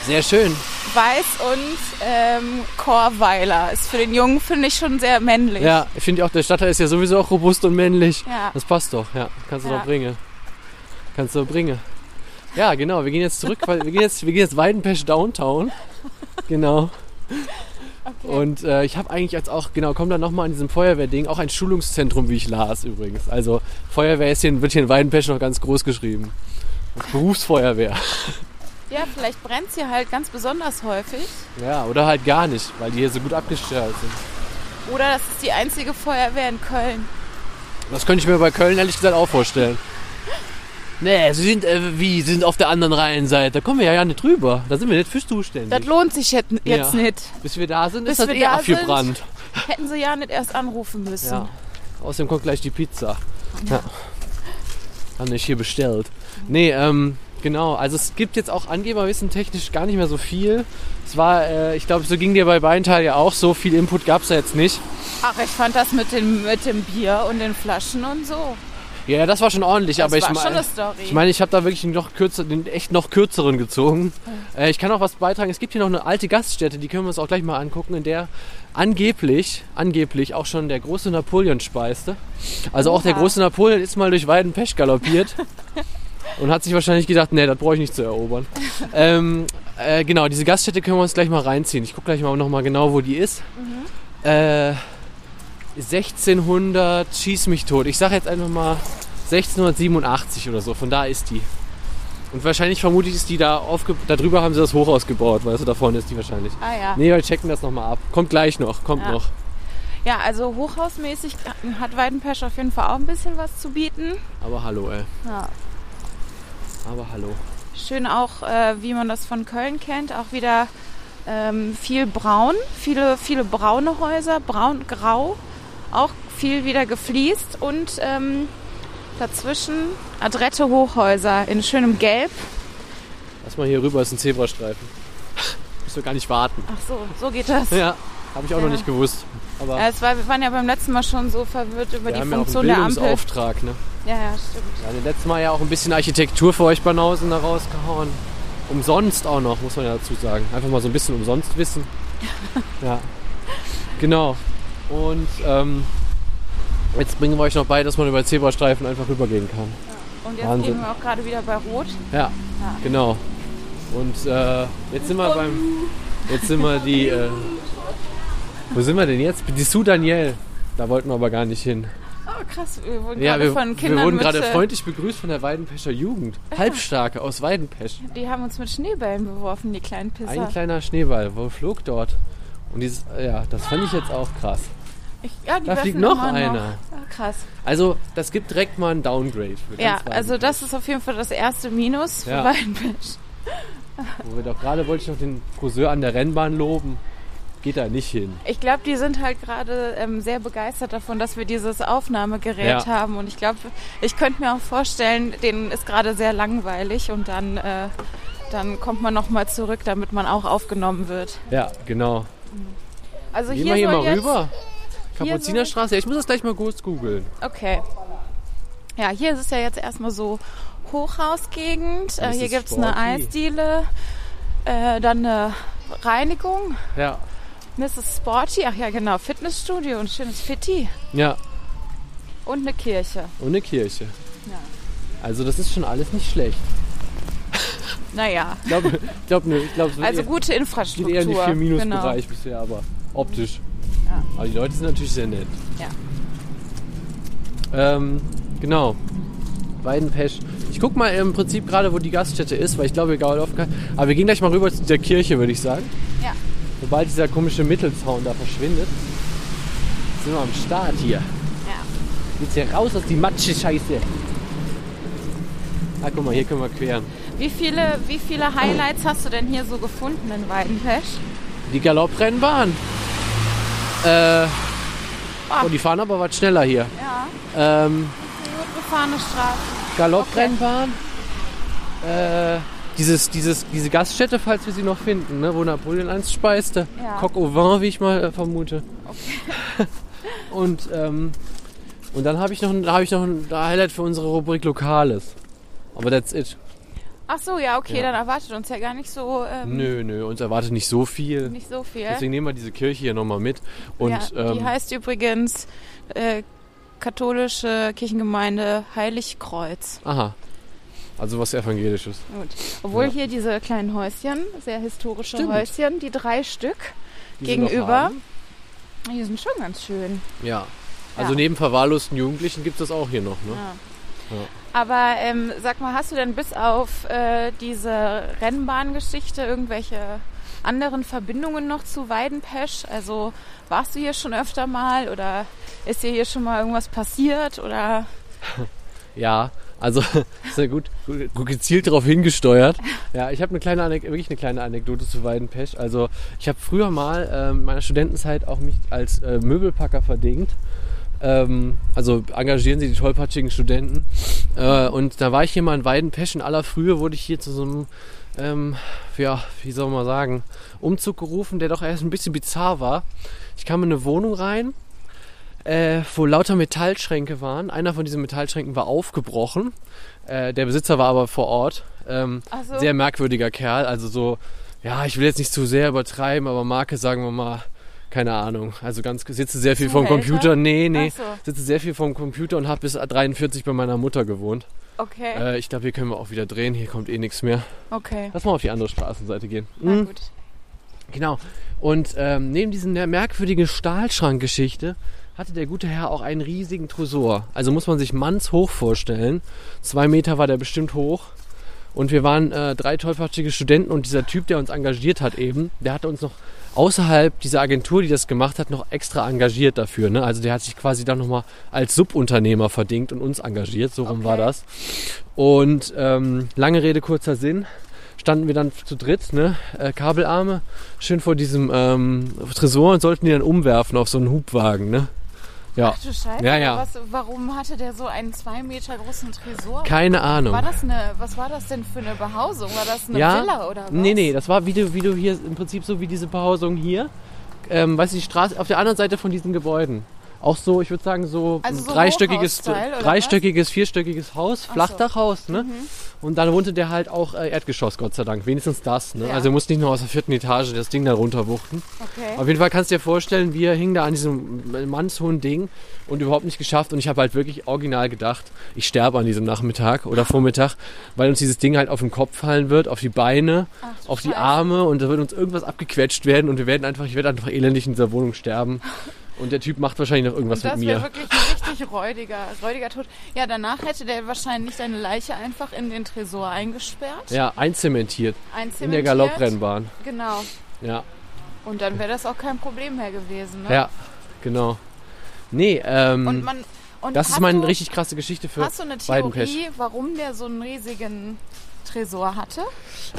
A: Sehr schön.
D: Weiß und ähm, Chorweiler. Ist für den Jungen, finde ich, schon sehr männlich.
A: Ja, ich finde auch, der Stadtteil ist ja sowieso auch robust und männlich.
D: Ja.
A: Das passt doch, ja. Kannst du
D: Ja.
A: doch bringen. Kannst du doch bringen. Ja, genau. Wir gehen jetzt zurück, weil wir gehen jetzt, wir gehen jetzt Weidenpesch Downtown. Genau.
D: Okay.
A: Und äh, ich habe eigentlich jetzt auch, genau, komm dann nochmal an diesem Feuerwehrding, auch ein Schulungszentrum, wie ich las übrigens. Also Feuerwehr ist hier, wird hier in Weidenpesch noch ganz groß geschrieben. Berufsfeuerwehr.
D: Ja, vielleicht brennt sie halt ganz besonders häufig.
A: Ja, oder halt gar nicht, weil die hier so gut abgestellt sind.
D: Oder das ist die einzige Feuerwehr in Köln.
A: Das könnte ich mir bei Köln ehrlich gesagt auch vorstellen. [laughs] Nee, sie sind, äh, wie, sie sind auf der anderen Rheinseite. Da kommen wir ja, ja nicht drüber. Da sind wir nicht fürs zuständig.
D: Das lohnt sich jetzt, jetzt
A: Ja.
D: nicht.
A: Bis wir da sind,
D: Bis
A: ist das
D: wir
A: eh
D: da
A: abgebrannt.
D: Hätten sie ja nicht erst anrufen müssen.
A: Ja. Außerdem kommt gleich die Pizza. Ja. Haben nicht hier bestellt. Nee, ähm, genau. Also es gibt jetzt auch Angeberwissen technisch gar nicht mehr so viel. Es war, äh, ich glaube, so ging dir bei Beintal ja auch so. Viel Input gab es ja jetzt nicht.
D: Ach, ich fand das mit dem, mit dem Bier und den Flaschen und so.
A: Ja, ja, das war schon ordentlich.
D: Das
A: aber ich
D: war
A: mein-
D: schon eine Story.
A: Ich meine, ich habe da wirklich noch kürzer, den echt noch kürzeren gezogen. Äh, ich kann auch was beitragen. Es gibt hier noch eine alte Gaststätte, die können wir uns auch gleich mal angucken, in der angeblich, angeblich auch schon der große Napoleon speiste. Also auch der
D: Oha.
A: große Napoleon ist mal durch Weidenpech galoppiert [laughs] und hat sich wahrscheinlich gedacht, nee, das brauche ich nicht zu erobern. ähm, äh, genau, diese Gaststätte können wir uns gleich mal reinziehen. Ich gucke gleich mal noch mal genau, wo die ist. Äh, 1600, schieß mich tot. Ich sage jetzt einfach mal 1687 oder so. Von da ist die. Und wahrscheinlich vermute ich, ist die da aufge... Da drüber haben sie das Hochhaus gebaut, weißt du, da vorne ist die wahrscheinlich.
D: ah ja.
A: Nee, wir checken das nochmal ab. Kommt gleich noch, kommt
D: Ja.
A: noch.
D: Ja, also hochhausmäßig hat Weidenpesch auf jeden Fall auch ein bisschen was zu bieten.
A: Aber hallo, ey.
D: Ja.
A: Aber hallo.
D: Schön auch, äh, wie man das von Köln kennt, auch wieder ähm, viel braun, viele, viele braune Häuser, braun-grau, auch viel wieder gefliest und ähm, dazwischen adrette Hochhäuser in schönem Gelb.
A: Lass mal hier rüber, ist ein Zebrastreifen. Müssen wir gar nicht warten.
D: Ach so, so geht das.
A: Ja, habe ich auch noch
D: Ja.
A: nicht gewusst. Aber
D: Ja, es war, wir waren ja beim letzten Mal schon so verwirrt über die
A: haben ja auch einen
D: Funktion der Ampel.
A: Bildungsauftrag, ne?
D: Ja, ja, stimmt.
A: Wir haben letztes Mal ja auch ein bisschen Architektur für euch Banausen da rausgehauen. Umsonst auch noch, muss man ja dazu sagen. Einfach mal so ein bisschen umsonst wissen. [laughs] ja. Genau. Und ähm, jetzt bringen wir euch noch bei, dass man über Zebrastreifen einfach rübergehen kann.
D: Und jetzt
A: Wahnsinn.
D: gehen wir auch gerade wieder bei Rot.
A: Ja,
D: Ja.
A: genau. Und äh, jetzt sind wir beim. Jetzt sind wir die. Äh, [laughs] wo sind wir denn jetzt? Die Sue Daniel. Da wollten wir aber gar nicht hin.
D: Oh, krass. Wir wurden
A: Ja,
D: gerade
A: wir,
D: von
A: wir
D: Kindern
A: wurden
D: mit,
A: gerade
D: äh,
A: freundlich begrüßt von der Weidenpescher Jugend. Halbstarke aus Weidenpesch.
D: Die haben uns mit Schneebällen beworfen, die kleinen Pisser.
A: Ein kleiner Schneeball, wo flog dort? Und dieses, ja, das fand ich jetzt auch krass.
D: Ich, ja,
A: Da fliegt noch einer.
D: Ah, krass.
A: Also, das gibt direkt mal ein Downgrade. Für
D: Ja, also das ist auf jeden Fall das erste Minus für
A: Ja.
D: Weidenpesch.
A: Wo wir doch gerade wollte ich noch den Friseur an der Rennbahn loben. Geht da nicht hin.
D: Ich glaube, die sind halt gerade ähm, sehr begeistert davon, dass wir dieses Aufnahmegerät
A: Ja.
D: haben. Und ich glaube, ich könnte mir auch vorstellen, denen ist gerade sehr langweilig und dann, äh, dann kommt man nochmal zurück, damit man auch aufgenommen wird.
A: Ja, genau.
D: Also
A: Gehen
D: hier
A: wir hier mal
D: jetzt,
A: rüber. Kapuzinerstraße. Ja, ich muss das gleich mal kurz googeln.
D: Okay. Ja, hier ist es ja jetzt erstmal so Hochhausgegend. Äh, hier gibt es eine. Eisdiele, äh, dann eine Reinigung,
A: Ja.
D: Mrs. Sporty, ach ja genau, Fitnessstudio, ein schönes Fitti
A: Ja,
D: und eine Kirche.
A: und eine Kirche.
D: Ja.
A: Also das ist schon alles nicht schlecht.
D: Naja,
A: Ich glaube, ich glaub, ne, ich glaub,
D: also
A: eher,
D: gute
A: geht
D: Infrastruktur.
A: eher in die 4 minus
D: genau.
A: bereich bisher, aber optisch.
D: Ja.
A: Aber die Leute sind natürlich sehr nett.
D: Ja.
A: Ähm, genau. Weidenpesch. Ich guck mal im Prinzip gerade, wo die Gaststätte ist, weil ich glaube, egal auf Aber wir gehen gleich mal rüber zu der Kirche, würde ich sagen.
D: Ja.
A: Sobald dieser komische Mittelzaun da verschwindet, sind wir am Start hier.
D: Ja.
A: Geht's hier raus aus die Matsche-Scheiße. Ah, guck mal, hier können wir queren.
D: Wie viele, wie viele Highlights hast du denn hier so gefunden in Weidenpesch?
A: Die Galopprennbahn. Äh,
D: Ah.
A: oh, die fahren aber was schneller hier.
D: Ja,
A: Ähm,
D: gut befahrene Straße.
A: Galopprennbahn. Äh, dieses, dieses, diese Gaststätte, falls wir sie noch finden, ne, wo Napoleon einst speiste.
D: Ja.
A: Coq au vin, wie ich mal äh, vermute. [laughs] und, ähm, und dann habe ich noch, ein- hab ich noch ein Highlight für unsere Rubrik Lokales. Aber that's it.
D: Ach so, ja, okay,
A: Ja.
D: dann erwartet uns ja gar nicht so, ähm,
A: Nö, nö, uns erwartet nicht so viel.
D: nicht so viel.
A: Deswegen nehmen wir diese Kirche hier nochmal mit. Und
D: ja, die
A: ähm,
D: heißt übrigens äh, katholische Kirchengemeinde Heiligkreuz.
A: aha. Also was Evangelisches.
D: Gut. Obwohl
A: Ja.
D: hier diese kleinen Häuschen, sehr historische
A: Stimmt.
D: Häuschen, die drei Stück
A: Die
D: gegenüber, die sind schon ganz schön.
A: Ja. Also
D: Ja.
A: neben verwahrlosten Jugendlichen gibt es das auch hier noch, ne?
D: Ja.
A: Ja.
D: Aber ähm, sag mal, hast du denn bis auf äh, diese Rennbahngeschichte irgendwelche anderen Verbindungen noch zu Weidenpesch? Also warst du hier schon öfter mal oder ist dir hier schon mal irgendwas passiert oder? [laughs]
A: Ja, also [laughs] sehr gut, gut, gut gezielt darauf hingesteuert. Ja, ich habe eine kleine Anek wirklich eine kleine Anekdote zu Weidenpesch. Also ich habe früher mal ähm, in meiner Studentenzeit auch mich als äh, Möbelpacker verdingt. Ähm, also engagieren Sie die tollpatschigen Studenten. Äh, und da war ich hier mal in Weidenpesch. In aller Frühe wurde ich hier zu so einem, ähm, ja, wie soll man sagen, Umzug gerufen, der doch erst ein bisschen bizarr war. Ich kam in eine Wohnung rein äh, wo lauter Metallschränke waren. Einer von diesen Metallschränken war aufgebrochen. Äh, der Besitzer war aber vor Ort. Ähm,
D: so.
A: Sehr merkwürdiger Kerl. Also so, ja, ich will jetzt nicht zu sehr übertreiben, aber Marke, sagen wir mal, keine Ahnung. Also ganz sitze sehr viel vom? Computer. Nee, nee.
D: So.
A: Sitze sehr viel vom Computer und habe bis 43 bei meiner Mutter gewohnt.
D: Okay,
A: Äh, ich glaube, hier können wir auch wieder drehen. Hier kommt eh nichts mehr.
D: okay.
A: Lass mal auf die andere Straßenseite gehen.
D: Na
A: Mhm.
D: gut.
A: Genau. Und ähm, neben diesen merkwürdigen Stahlschrankgeschichte hatte der gute Herr auch einen riesigen Tresor. Also muss man sich mannshoch vorstellen. Zwei Meter war der bestimmt hoch. Und wir waren äh, drei tollpatschige Studenten und dieser Typ, der uns engagiert hat eben, der hatte uns noch außerhalb dieser Agentur, die das gemacht hat, noch extra engagiert dafür. Ne? Also der hat sich quasi dann nochmal als Subunternehmer verdingt und uns engagiert. So rum
D: Okay.
A: war das. Und ähm, lange Rede, kurzer Sinn standen wir dann zu dritt, ne, äh, Kabelarme, schön vor diesem ähm, Tresor und sollten die dann umwerfen auf so einen Hubwagen, ne? Ja,
D: Ach du Scheiße.
A: Ja, ja.
D: Was, warum hatte der so einen zwei Meter großen Tresor?
A: keine Ahnung.
D: War das eine, was war das denn für eine Behausung? War das eine
A: ja,
D: Villa oder was?
A: nee, nee, das war wie du, wie du hier im Prinzip so wie diese Behausung hier, ähm, weißt du, die Straße auf der anderen Seite von diesen Gebäuden. Auch so, ich würde sagen, so
D: Also
A: ein
D: so
A: dreistöckiges, dreistöckiges, vierstöckiges Haus,
D: so.
A: Flachdachhaus, ne? Und dann wohnte der halt auch äh, Erdgeschoss, Gott sei Dank. Wenigstens das, ne?
D: Ja.
A: Also er musste nicht nur aus der vierten Etage das Ding da runterwuchten.
D: Okay.
A: Auf jeden Fall kannst du dir vorstellen, wir hingen da an diesem mannshohen Ding und überhaupt nicht geschafft. Und ich habe halt wirklich original gedacht, ich sterbe an diesem Nachmittag oder Vormittag, weil uns dieses Ding halt auf den Kopf fallen wird, auf die Beine,
D: du
A: auf die. Arme und da wird uns irgendwas abgequetscht werden und wir werden einfach, ich werde einfach elendig in dieser Wohnung sterben. [laughs] Und der Typ macht wahrscheinlich noch irgendwas
D: Und das
A: mit
D: wäre
A: mir.
D: wirklich ein richtig räudiger, räudiger Tod. Ja, danach hätte der wahrscheinlich seine Leiche einfach in den Tresor eingesperrt.
A: Ja, einzementiert in der
D: einzementiert.
A: Galopprennbahn.
D: Genau.
A: Ja,
D: Und dann wäre das auch kein Problem mehr gewesen. Ne?
A: ja, genau. Nee, ähm,
D: Und man, und
A: das ist meine
D: du,
A: richtig krasse Geschichte für
D: Hast du eine. Theorie, warum der so einen riesigen Tresor hatte?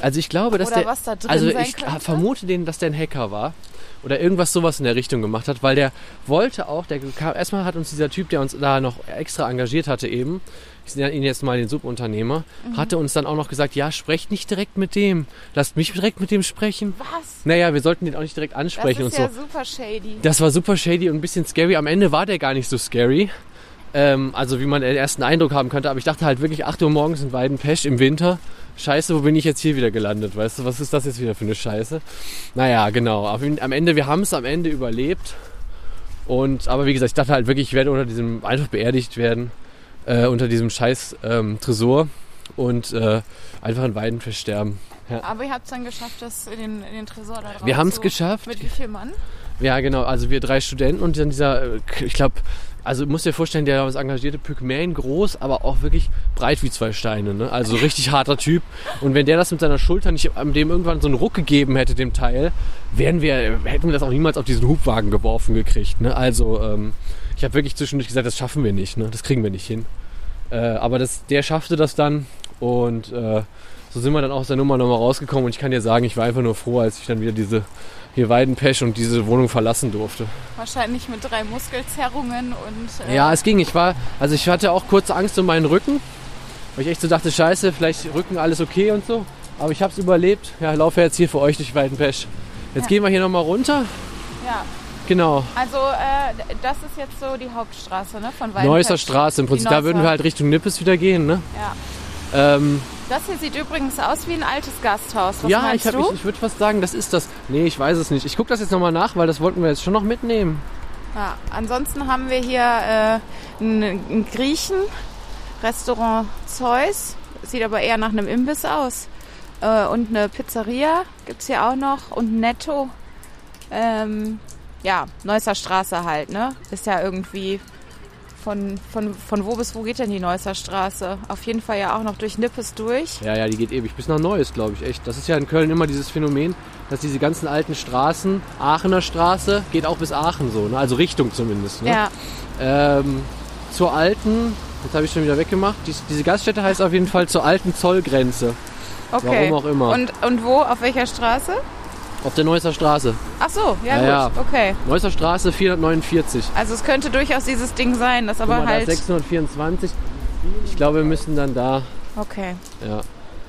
A: Also ich glaube, dass
D: Oder
A: der,
D: was da drin
A: also ich
D: könnte?
A: vermute den, dass der ein Hacker war oder irgendwas sowas in der Richtung gemacht hat, weil der wollte auch, der kam, erstmal hat uns dieser Typ, der uns da noch extra engagiert hatte eben, ich nenne ihn jetzt mal den Subunternehmer,
D: Mhm.
A: hatte uns dann auch noch gesagt, ja, sprecht nicht direkt mit dem, lasst mich direkt mit dem sprechen.
D: Was?
A: Naja, wir sollten den auch nicht direkt
D: Das
A: ansprechen
D: ist
A: und
D: ja
A: so.
D: super shady.
A: Das war super shady und ein bisschen scary. Am Ende war der gar nicht so scary. Ähm, also wie man den ersten Eindruck haben könnte. Aber ich dachte halt wirklich, 8 Uhr morgens in Weidenpesch im Winter. Scheiße, wo bin ich jetzt hier wieder gelandet? Weißt du, was ist das jetzt wieder für eine Scheiße? Naja, genau. Am Ende, wir haben es am Ende überlebt. Und, aber wie gesagt, ich dachte halt wirklich, ich werde unter diesem, einfach beerdigt werden. Äh, unter diesem scheiß ähm, Tresor. Und äh, einfach in Weidenpesch sterben.
D: Aber ihr habt es dann geschafft, das in den, den Tresor da drauf
A: Wir haben es geschafft.
D: Mit wie viel Mann?
A: Ja, genau. Also wir drei Studenten und dann dieser, äh, ich glaube, also du musst dir vorstellen, der uns engagierte Pygmäen groß, aber auch wirklich breit wie zwei Steine. Ne? Also richtig harter Typ. Und wenn der das mit seiner Schulter nicht, ähm, dem irgendwann so einen Ruck gegeben hätte, dem Teil, wären wir, hätten wir das auch niemals auf diesen Hubwagen geworfen gekriegt. Ne? Also ähm, ich habe wirklich zwischendurch gesagt, das schaffen wir nicht. Ne? Das kriegen wir nicht hin. Äh, aber das, der schaffte das dann und äh, so sind wir dann auch aus der Nummer nochmal rausgekommen und ich kann dir sagen, ich war einfach nur froh, als ich dann wieder diese hier Weidenpech und diese Wohnung verlassen durfte.
D: Wahrscheinlich mit drei Muskelzerrungen und. Äh,
A: Ja, es ging. Ich war, also ich hatte auch kurze Angst um meinen Rücken, weil ich echt so dachte, scheiße, vielleicht Rücken alles okay und so. Aber ich habe es überlebt. Ja, laufe jetzt hier für euch durch Weidenpech. Jetzt
D: Ja.
A: gehen wir hier nochmal runter.
D: ja.
A: Genau.
D: Also, äh, das ist jetzt so die Hauptstraße, ne? Von Weidenpesch.
A: Neusser Straße. Im Prinzip, da würden wir halt Richtung Nippes wieder gehen, ne?
D: Ja.
A: Ähm,
D: Das hier sieht übrigens aus wie ein altes Gasthaus. Was
A: ja,
D: meinst
A: ich, hab- ich, ich würde fast sagen, das ist das. Nee, ich weiß es nicht. Ich gucke das jetzt nochmal nach, weil das wollten wir jetzt schon noch mitnehmen.
D: Ja, ansonsten haben wir hier äh, einen Griechen, Restaurant Zeus. Sieht aber eher nach einem Imbiss aus. Äh, und eine Pizzeria gibt es hier auch noch. Und Netto. Ähm, ja, Neusser Straße halt, ne? Ist ja irgendwie. Von, von, von wo bis wo geht denn die Neusser Straße? Auf jeden Fall ja auch noch durch Nippes durch.
A: Ja, ja, die geht ewig bis nach Neues, glaube ich, echt. Das ist ja in Köln immer dieses Phänomen, dass diese ganzen alten Straßen, Aachener Straße, geht auch bis Aachen so, ne? also Richtung zumindest. Ne?
D: Ja,
A: Ähm, zur alten, jetzt habe ich schon wieder weggemacht, dies, diese Gaststätte heißt auf jeden Fall zur alten Zollgrenze.
D: okay.
A: Warum auch immer.
D: Und, und wo? Auf welcher Straße?
A: Auf der Neusser Straße.
D: Ach so, ja,
A: Ja,
D: gut,
A: ja.
D: okay.
A: Neusser Straße 449.
D: Also es könnte durchaus dieses Ding sein, das aber
A: mal, da
D: halt.
A: ist 624. Ich glaube, wir müssen dann da,
D: Okay.
A: ja.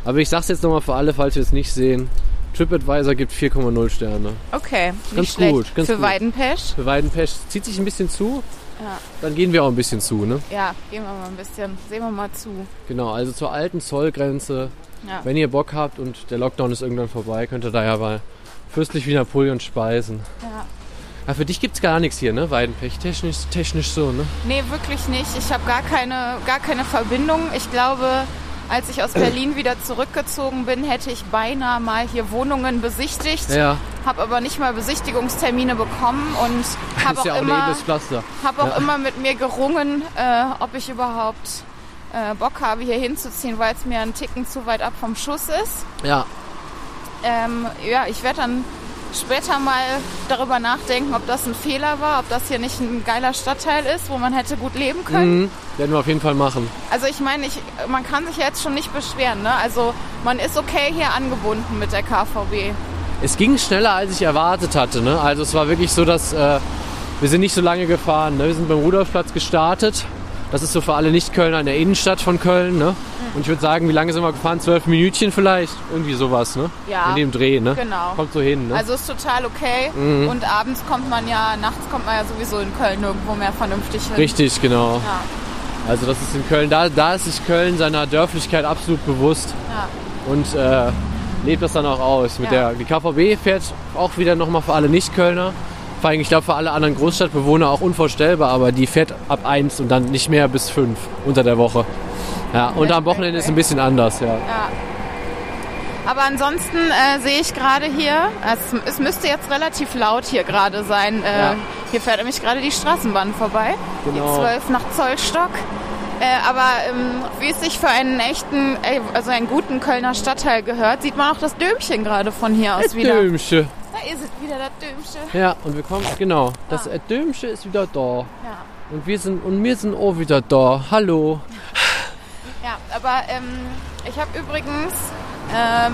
A: Aber ich sag's jetzt nochmal für alle, falls wir es nicht sehen. TripAdvisor gibt 4,0 Sterne.
D: Okay,
A: Ganz
D: schlecht.
A: gut, ganz
D: Für
A: gut.
D: Weidenpesch?
A: Für Weidenpesch zieht sich ein bisschen zu,
D: Ja.
A: dann gehen wir auch ein bisschen zu, ne?
D: Ja, gehen wir mal ein bisschen, sehen wir mal zu.
A: Genau, also zur alten Zollgrenze.
D: Ja.
A: Wenn ihr Bock habt und der Lockdown ist irgendwann vorbei, könnt ihr da ja mal fürstlich wie Napoleon speisen.
D: ja.
A: Ja, für dich gibt's gar nichts hier, ne? Weidenpech, technisch, technisch so, ne?
D: Nee, wirklich nicht. Ich habe gar keine, gar keine Verbindung. Ich glaube, als ich aus Berlin wieder zurückgezogen bin, hätte ich beinahe mal hier Wohnungen besichtigt,
A: Ja,
D: habe aber nicht mal Besichtigungstermine bekommen und [laughs] habe auch,
A: ja auch
D: immer, hab auch
A: Ja.
D: immer mit mir gerungen, äh, ob ich überhaupt äh, Bock habe, hier hinzuziehen, weil es mir ein Ticken zu weit ab vom Schuss ist.
A: Ja,
D: Ähm, ja, ich werde dann später mal darüber nachdenken, ob das ein Fehler war, ob das hier nicht ein geiler Stadtteil ist, wo man hätte gut leben können.
A: mhm. werden wir auf jeden Fall machen.
D: Also ich meine, ich, man kann sich jetzt schon nicht beschweren. Ne? Also man ist okay hier angebunden mit der KVB.
A: Es ging schneller, als ich erwartet hatte, ne? Also es war wirklich so, dass äh, wir sind nicht so lange gefahren. Ne? Wir sind beim Rudolfplatz gestartet. Das ist so für alle Nicht-Kölner in der Innenstadt von Köln. Ne? Und ich würde sagen, wie lange sind wir gefahren? Zwölf Minütchen vielleicht? Irgendwie sowas, ne?
D: Ja.
A: In dem Dreh, ne?
D: Genau.
A: Kommt so hin, ne?
D: Also ist total okay.
A: Mhm.
D: Und abends kommt man ja, nachts kommt man ja sowieso in Köln nirgendwo mehr vernünftig hin.
A: Richtig, genau.
D: Ja,
A: Also das ist in Köln, da, da ist sich Köln seiner Dörflichkeit absolut bewusst
D: ja.
A: und äh, lebt das dann auch aus. Mit
D: Ja.
A: der, die KVB fährt auch wieder nochmal für alle Nicht-Kölner. Vor allem, ich glaube, für alle anderen Großstadtbewohner auch unvorstellbar, aber die fährt ab 1 und dann nicht mehr bis 5 unter der Woche. Ja, und am Wochenende ist es ein bisschen anders, ja.
D: Ja. Aber ansonsten äh, sehe ich gerade hier, es, es müsste jetzt relativ laut hier gerade sein. Äh,
A: Ja.
D: Hier fährt nämlich gerade die Straßenbahn vorbei.
A: Genau.
D: Die 12 nach Zollstock. Äh, aber ähm, wie es sich für einen echten, äh, also einen guten Kölner Stadtteil gehört, sieht man auch das Dömchen gerade von hier aus wieder.
A: Dömsche.
D: Da ist es wieder, das Dömchen.
A: Ja, und wir kommen, genau, das
D: Ah.
A: Dömsche ist wieder da.
D: Ja.
A: Und wir sind, und wir sind auch wieder da. Hallo. [laughs]
D: Ja, aber ähm, ich habe übrigens ähm,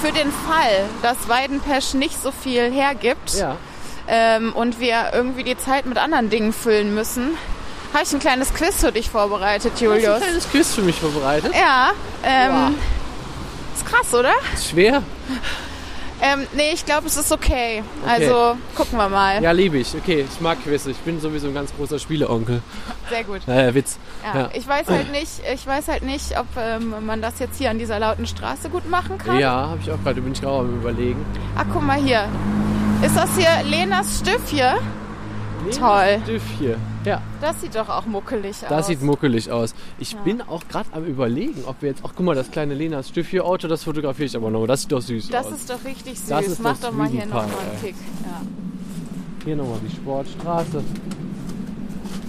D: für den Fall, dass Weidenpesch nicht so viel hergibt
A: Ja.
D: ähm, und wir irgendwie die Zeit mit anderen Dingen füllen müssen, habe ich ein kleines Quiz für dich vorbereitet,
A: Du hast ein
D: Julius.
A: kleines Quiz für mich vorbereitet.
D: Ja, ähm,
A: Wow.
D: ist krass, oder?
A: Ist schwer?
D: Ähm, nee, ich glaube, es ist okay. Also gucken wir mal.
A: Ja, liebe ich. Okay, ich mag Quizze. Ich bin sowieso ein ganz großer Spieleonkel.
D: Sehr gut.
A: Naja, Witz.
D: Ja,
A: Ja.
D: Ich weiß halt nicht, ich weiß halt nicht, ob ähm, man das jetzt hier an dieser lauten Straße gut machen kann.
A: Ja, habe ich auch gerade. Bin ich gerade am überlegen.
D: Ah, guck mal hier. Ist das hier Lenas Stift hier? Toll.
A: Stift hier. Ja,
D: Das sieht doch auch muckelig aus.
A: das sieht muckelig aus. Ich
D: Ja.
A: bin auch gerade am überlegen, ob wir jetzt. Ach, guck mal, das kleine Lenas Stift hier Auto, das fotografiere ich aber noch. Das sieht doch süß
D: Das
A: aus.
D: ist doch richtig süß.
A: Das ist
D: Mach
A: doch
D: mal hier nochmal einen
A: ey.
D: Pick. Ja.
A: Hier nochmal die Sportstraße.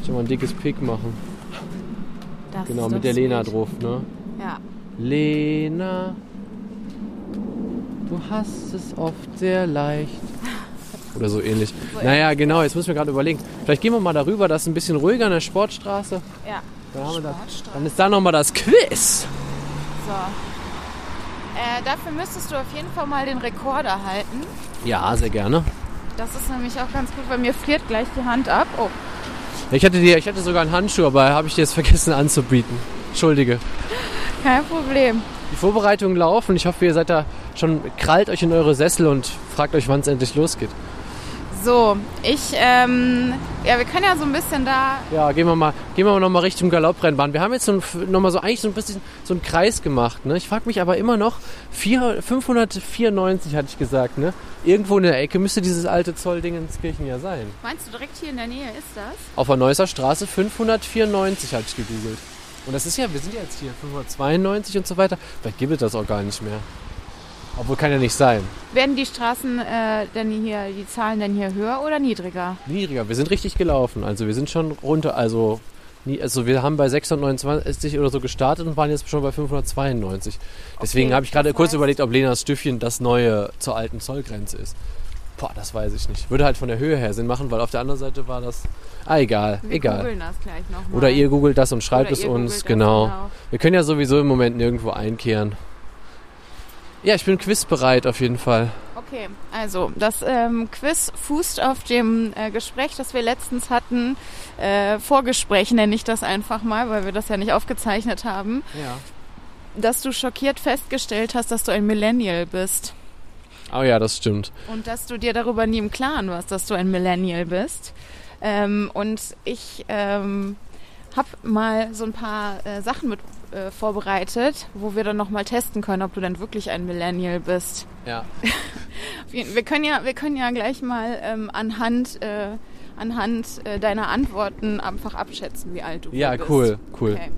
A: Ich mal ein dickes Pick machen.
D: Das
A: Genau, mit der Lena drauf, ne?
D: Ja.
A: Lena, du hast es oft sehr leicht. Oder so ähnlich. naja, genau, jetzt müssen wir gerade überlegen. Vielleicht gehen wir mal darüber, das ist ein bisschen ruhiger an der Sportstraße.
D: Ja.
A: Dann, haben wir
D: Sportstraße.
A: dann ist da nochmal das Quiz.
D: So. Äh, dafür müsstest du auf jeden Fall mal den Rekorder halten.
A: Ja, sehr gerne.
D: Das ist nämlich auch ganz gut, weil mir friert gleich die Hand ab. Oh,
A: Ich hatte, die, ich hatte sogar einen Handschuh, aber habe ich dir jetzt [laughs] vergessen anzubieten. Entschuldige.
D: kein Problem.
A: Die Vorbereitungen laufen. Ich hoffe, ihr seid da schon, krallt euch in eure Sessel und fragt euch, wann es endlich losgeht.
D: So, ich, ähm, ja, wir können ja so ein bisschen da.
A: Ja, gehen wir mal, gehen wir noch mal Richtung Galopprennbahn. Wir haben jetzt so ein, noch mal so eigentlich so ein bisschen so einen Kreis gemacht. Ne? Ich frage mich aber immer noch, vier, 594 hatte ich gesagt. Ne? Irgendwo in der Ecke müsste dieses alte Zolldingenskirchen ja sein.
D: Meinst du direkt hier in der Nähe ist das?
A: Auf der Neusser Straße 594 hatte ich gegoogelt. Und das ist ja, wir sind ja jetzt hier 592 und so weiter. Vielleicht gibt es das auch gar nicht mehr. Obwohl kann ja nicht sein.
D: Werden die Straßen äh, denn hier, die Zahlen denn hier höher oder niedriger?
A: Niedriger. Wir sind richtig gelaufen. Also wir sind schon runter. Also, nie, also wir haben bei 629 oder so gestartet und waren jetzt schon bei 592. Deswegen
D: Okay,
A: habe ich gerade kurz
D: heißt-
A: überlegt, ob Lenas Stüffchen das neue zur alten Zollgrenze ist. Boah, das weiß ich nicht. Würde halt von der Höhe her Sinn machen, weil auf der anderen Seite war das. Ah, egal,
D: Wir
A: egal.
D: googeln das gleich nochmal.
A: Oder ihr googelt das und schreibt
D: Oder
A: es uns. Genau.
D: genau.
A: Wir können ja sowieso im Moment nirgendwo einkehren. Ja, ich bin quizbereit auf jeden Fall.
D: Okay, also das ähm, Quiz fußt auf dem äh, Gespräch, das wir letztens hatten. Äh, Vorgespräch nenne ich das einfach mal, weil wir das ja nicht aufgezeichnet haben.
A: Ja.
D: Dass du schockiert festgestellt hast, dass du ein Millennial bist.
A: Oh ja, das stimmt.
D: Und dass du dir darüber nie im Klaren warst, dass du ein Millennial bist. Ähm, und ich ähm, habe mal so ein paar äh, Sachen mit äh, vorbereitet, wo wir dann nochmal testen können, ob du denn wirklich ein Millennial bist.
A: Ja. [laughs]
D: Wir können ja, wir können ja gleich mal ähm, anhand, äh, anhand äh, deiner Antworten einfach abschätzen, wie alt du
A: Ja,
D: bist.
A: cool, cool.
D: Okay.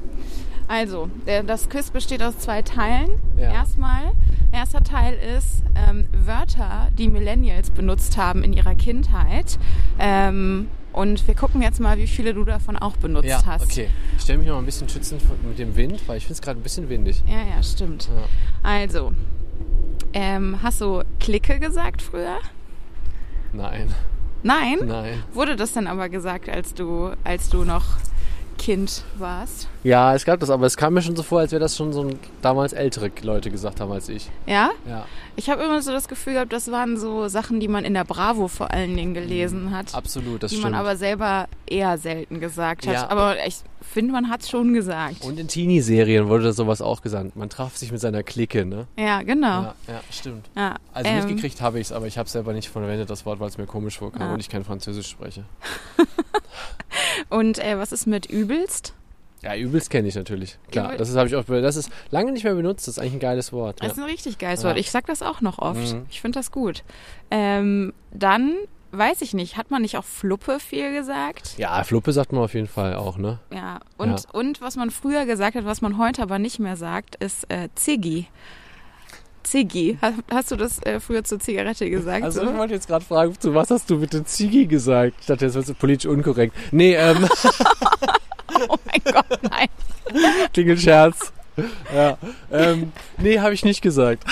D: Also, der, das Quiz besteht aus zwei Teilen.
A: Ja.
D: Erstmal, erster Teil ist ähm, Wörter, die Millennials benutzt haben in ihrer Kindheit. Ähm, und wir gucken jetzt mal, wie viele du davon auch benutzt
A: Ja,
D: hast.
A: okay. Ich stelle mich noch mal ein bisschen schützend mit dem Wind, weil ich finde es gerade ein bisschen windig.
D: Ja, ja, stimmt.
A: Ja.
D: Also, ähm, hast du Clique gesagt früher?
A: Nein,
D: Nein?
A: nein.
D: Wurde das dann aber gesagt, als du, als du noch Kind warst.
A: Ja, es gab das, aber es kam mir schon so vor, als wäre das schon so ein, damals ältere Leute gesagt haben als ich.
D: Ja?
A: Ja,
D: Ich habe immer so das Gefühl gehabt, das waren so Sachen, die man in der Bravo vor allen Dingen gelesen hat.
A: absolut, das
D: die
A: stimmt.
D: man aber selber eher selten gesagt hat.
A: Ja.
D: Aber ich finde, man hat es schon gesagt.
A: Und in Teenie-Serien wurde das sowas auch gesagt. Man traf sich mit seiner Clique, ne?
D: ja, genau.
A: Ja, ja stimmt.
D: Ja.
A: Also
D: ähm,
A: mitgekriegt habe ich es, aber ich habe es selber nicht verwendet, das Wort, weil es mir komisch vorkam
D: Ah.
A: und ich kein Französisch spreche. [laughs]
D: Und äh, was ist mit übelst?
A: Ja, übelst kenne ich natürlich. Klar,
D: Übel-
A: das habe ich auch das ist lange nicht mehr benutzt, das ist eigentlich ein geiles Wort.
D: Das
A: Ja.
D: ist ein richtig geiles
A: Ja.
D: Wort. Ich sag das auch noch oft.
A: Mhm.
D: Ich finde das gut. Ähm, dann weiß ich nicht, hat man nicht auch Fluppe viel gesagt?
A: ja, Fluppe sagt man auf jeden Fall auch, ne?
D: Ja. Und,
A: Ja.
D: und was man früher gesagt hat, was man heute aber nicht mehr sagt, ist äh, Ziggy. Ziggy. Hast, hast du das äh, früher zur Zigarette gesagt?
A: Also
D: so?
A: ich wollte jetzt gerade fragen, zu was hast du mit dem Ziggy gesagt? Ich dachte, das wird politisch unkorrekt. Nee, ähm, [laughs]
D: Oh mein Gott, nein.
A: klingelt Scherz. Ja, ähm, nee, habe ich nicht gesagt.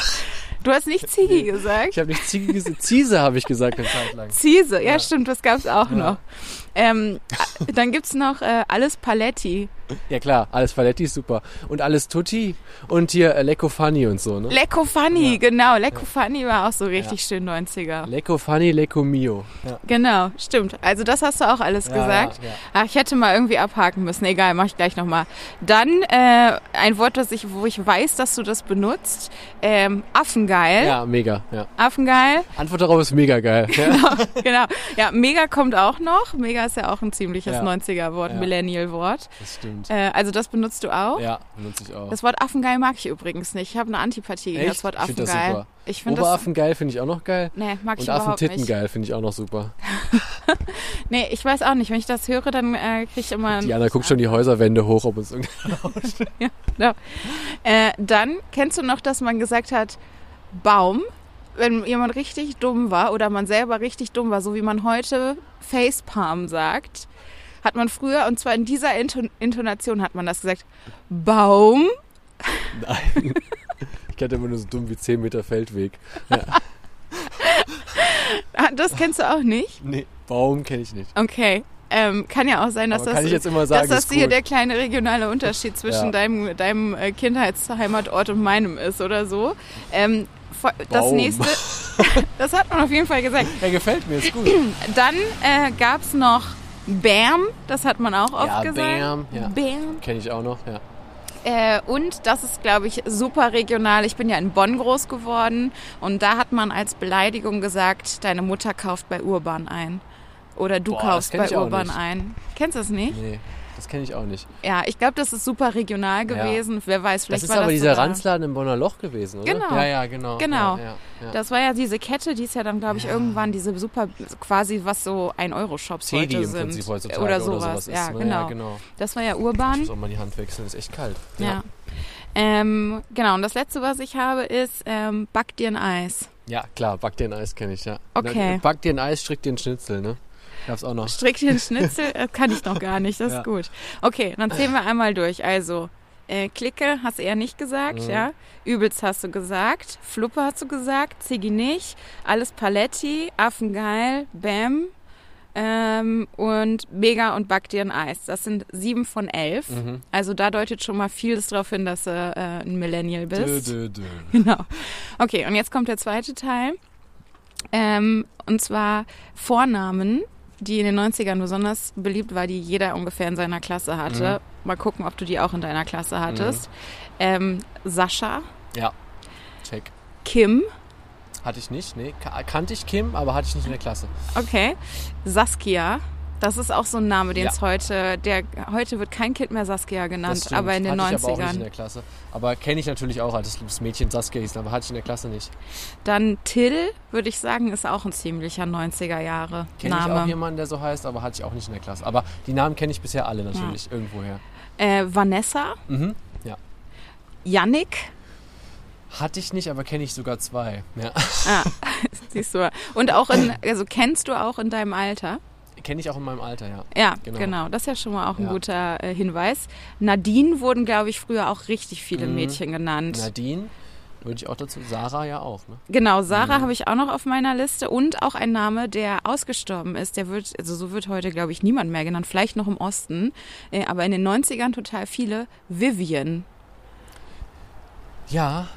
D: Du hast nicht Ziggy gesagt?
A: Ich habe nicht Ziggy gesagt. Ziese habe ich gesagt eine Zeit lang.
D: Ziese, ja,
A: Ja.
D: stimmt, das gab's auch
A: Ja.
D: noch. Ähm, dann gibt's noch äh, alles Paletti.
A: Ja klar, alles Paletti ist super. Und alles Tutti und hier äh, Lecco Funny und so, ne?
D: Lecco Funny,
A: Ja.
D: genau. Lecco Funny war auch so richtig schön 90er.
A: Lecco Funny, Lecco Mio. Ja.
D: Genau, stimmt. Also das hast du auch alles gesagt.
A: Ja, ja.
D: Ach, ich hätte mal irgendwie abhaken müssen. Egal, mache ich gleich nochmal. Dann äh, ein Wort, das ich, wo ich weiß, dass du das benutzt. Ähm, Affengeil.
A: ja, mega. Ja.
D: Affengeil.
A: Antwort darauf ist mega geil. Ja. [laughs]
D: genau. Ja, mega kommt auch noch. Mega ist ja auch ein ziemliches
A: Ja.
D: 90er-Wort,
A: Ja.
D: Millennial-Wort.
A: Das stimmt.
D: Äh, also das benutzt du auch.
A: Ja, benutze ich auch.
D: Das Wort Affengeil mag ich übrigens nicht. Ich habe eine Antipathie gegen das Wort
A: Ich find das
D: Affengeil.
A: super.
D: Ich finde das.
A: Oberaffen geil finde ich auch noch geil.
D: Nee, mag ich
A: Und
D: überhaupt nicht.
A: geil finde ich auch noch super. [laughs]
D: Nee, ich weiß auch nicht. Wenn ich das höre, dann äh, kriege ich immer.
A: Diana guckt schon die Häuserwände hoch, ob uns irgendwie. [laughs]
D: Äh, dann kennst du noch, dass man gesagt hat, Baum, wenn jemand richtig dumm war oder man selber richtig dumm war, so wie man heute Facepalm sagt, hat man früher, und zwar in dieser Inton Intonation hat man das gesagt, Baum.
A: Nein. [laughs] Ich kenne immer nur so dumm wie 10 Meter Feldweg. [laughs]
D: Ah, Das kennst du auch nicht?
A: Nee, Baum kenne ich nicht.
D: Okay. Ähm, kann ja auch sein, dass
A: Aber
D: das,
A: sagen,
D: dass das hier
A: gut.
D: der kleine regionale Unterschied [laughs] zwischen
A: Ja.
D: deinem, deinem äh, Kindheitsheimatort und meinem ist oder so. Ähm, das
A: Baum.
D: nächste, das hat man auf jeden Fall gesagt.
A: Ja, gefällt mir, ist gut.
D: Dann äh, gab es noch Bam, das hat man auch oft
A: Ja,
D: gesagt.
A: Bam, ja.
D: Bam.
A: Kenne ich auch noch, ja.
D: Äh, und das ist, glaube ich, super regional. Ich bin ja in Bonn groß geworden und da hat man als Beleidigung gesagt, deine Mutter kauft bei Urban ein. Oder du
A: Boah,
D: kaufst bei Urban ein. Kennst du das nicht?
A: Nee, das kenne ich auch nicht.
D: Ja, ich glaube, das ist super regional gewesen. Wer weiß, vielleicht
A: Das ist
D: war
A: aber
D: das
A: dieser
D: sogar-
A: Ranzladen im Bonner Loch gewesen, oder?
D: Genau.
A: Ja, ja, genau.
D: Genau.
A: Ja, ja, ja.
D: Das war ja diese Kette, die ist ja dann, glaube ich, irgendwann diese super, quasi was so 1-Euro-Shops
A: Teddy
D: heute
A: im
D: sind.
A: Prinzip heutzutage
D: oder
A: oder
D: sowas.
A: sowas ist,
D: ja,
A: ne?
D: genau.
A: Ja, genau.
D: Das war ja
A: Ich
D: urban.
A: muss auch mal die Hand wechseln, ist echt kalt.
D: Ja. Ähm, genau, und das letzte, was ich habe, ist ähm, Back dir ein Eis.
A: Ja, klar, back dir ein Eis kenne ich, ja.
D: Okay.
A: Back dir ein Eis, strick dir ein Schnitzel, ne? Gab's auch noch.
D: Strick dir ein Schnitzel, äh, kann ich noch gar nicht, das
A: Ja.
D: ist gut. Okay, dann zählen wir einmal durch. Also, äh, Clique hast du eher nicht gesagt,
A: Mhm.
D: ja. Übelst hast du gesagt, Fluppe hast du gesagt, Ziggy nicht, alles Paletti, Affengeil, Bam ähm, und Mega und Back dir ein Eis. Das sind sieben von elf.
A: Mhm.
D: Also da deutet schon mal vieles darauf hin, dass du äh, ein Millennial bist.
A: Dö, dö, dö. [laughs]
D: Genau. Okay, und jetzt kommt der zweite Teil. Ähm, und zwar Vornamen, die in den 90ern besonders beliebt war, die jeder ungefähr in seiner Klasse hatte. Mal gucken, ob du die auch in deiner Klasse hattest. Ähm, Sascha,
A: Ja, check.
D: Kim,
A: Hatte ich nicht, nee. Ka kannte ich Kim, aber hatte ich nicht in der Klasse.
D: okay, Saskia. Das ist auch so ein Name, den
A: Ja.
D: es heute, der heute wird kein Kind mehr Saskia genannt,
A: stimmt.
D: aber in den
A: hatte ich aber auch nicht in
D: 90ern.
A: der Klasse. Aber kenne ich natürlich auch, als das Mädchen Saskia hieß, aber hatte ich in der Klasse nicht.
D: Dann Till, würde ich sagen, ist auch ein ziemlicher 90er Jahre
A: Kenne ich auch jemanden, der so heißt, aber hatte ich auch nicht in der Klasse. Aber die Namen kenne ich bisher alle natürlich, irgendwoher.
D: Äh, Vanessa,
A: Mhm. Ja.
D: Yannick,
A: Hatte ich nicht, aber kenne ich sogar zwei. Ja.
D: Ah, [laughs] siehst du. Und auch in, also kennst du auch in deinem Alter?
A: Kenne ich auch in meinem Alter, ja.
D: Ja, genau.
A: Genau.
D: Das ist ja schon mal auch ein
A: Ja.
D: guter äh, Hinweis. Nadine wurden, glaube ich, früher auch richtig viele
A: Mhm.
D: Mädchen genannt.
A: Nadine. Würde ich auch dazu. Sarah ja auch, ne?
D: Genau, Sarah habe ich auch noch auf meiner Liste und auch ein Name, der ausgestorben ist. Der wird, also so wird heute, glaube ich, niemand mehr genannt. Vielleicht noch im Osten, äh, aber in den 90ern total viele. Vivian.
A: Ja.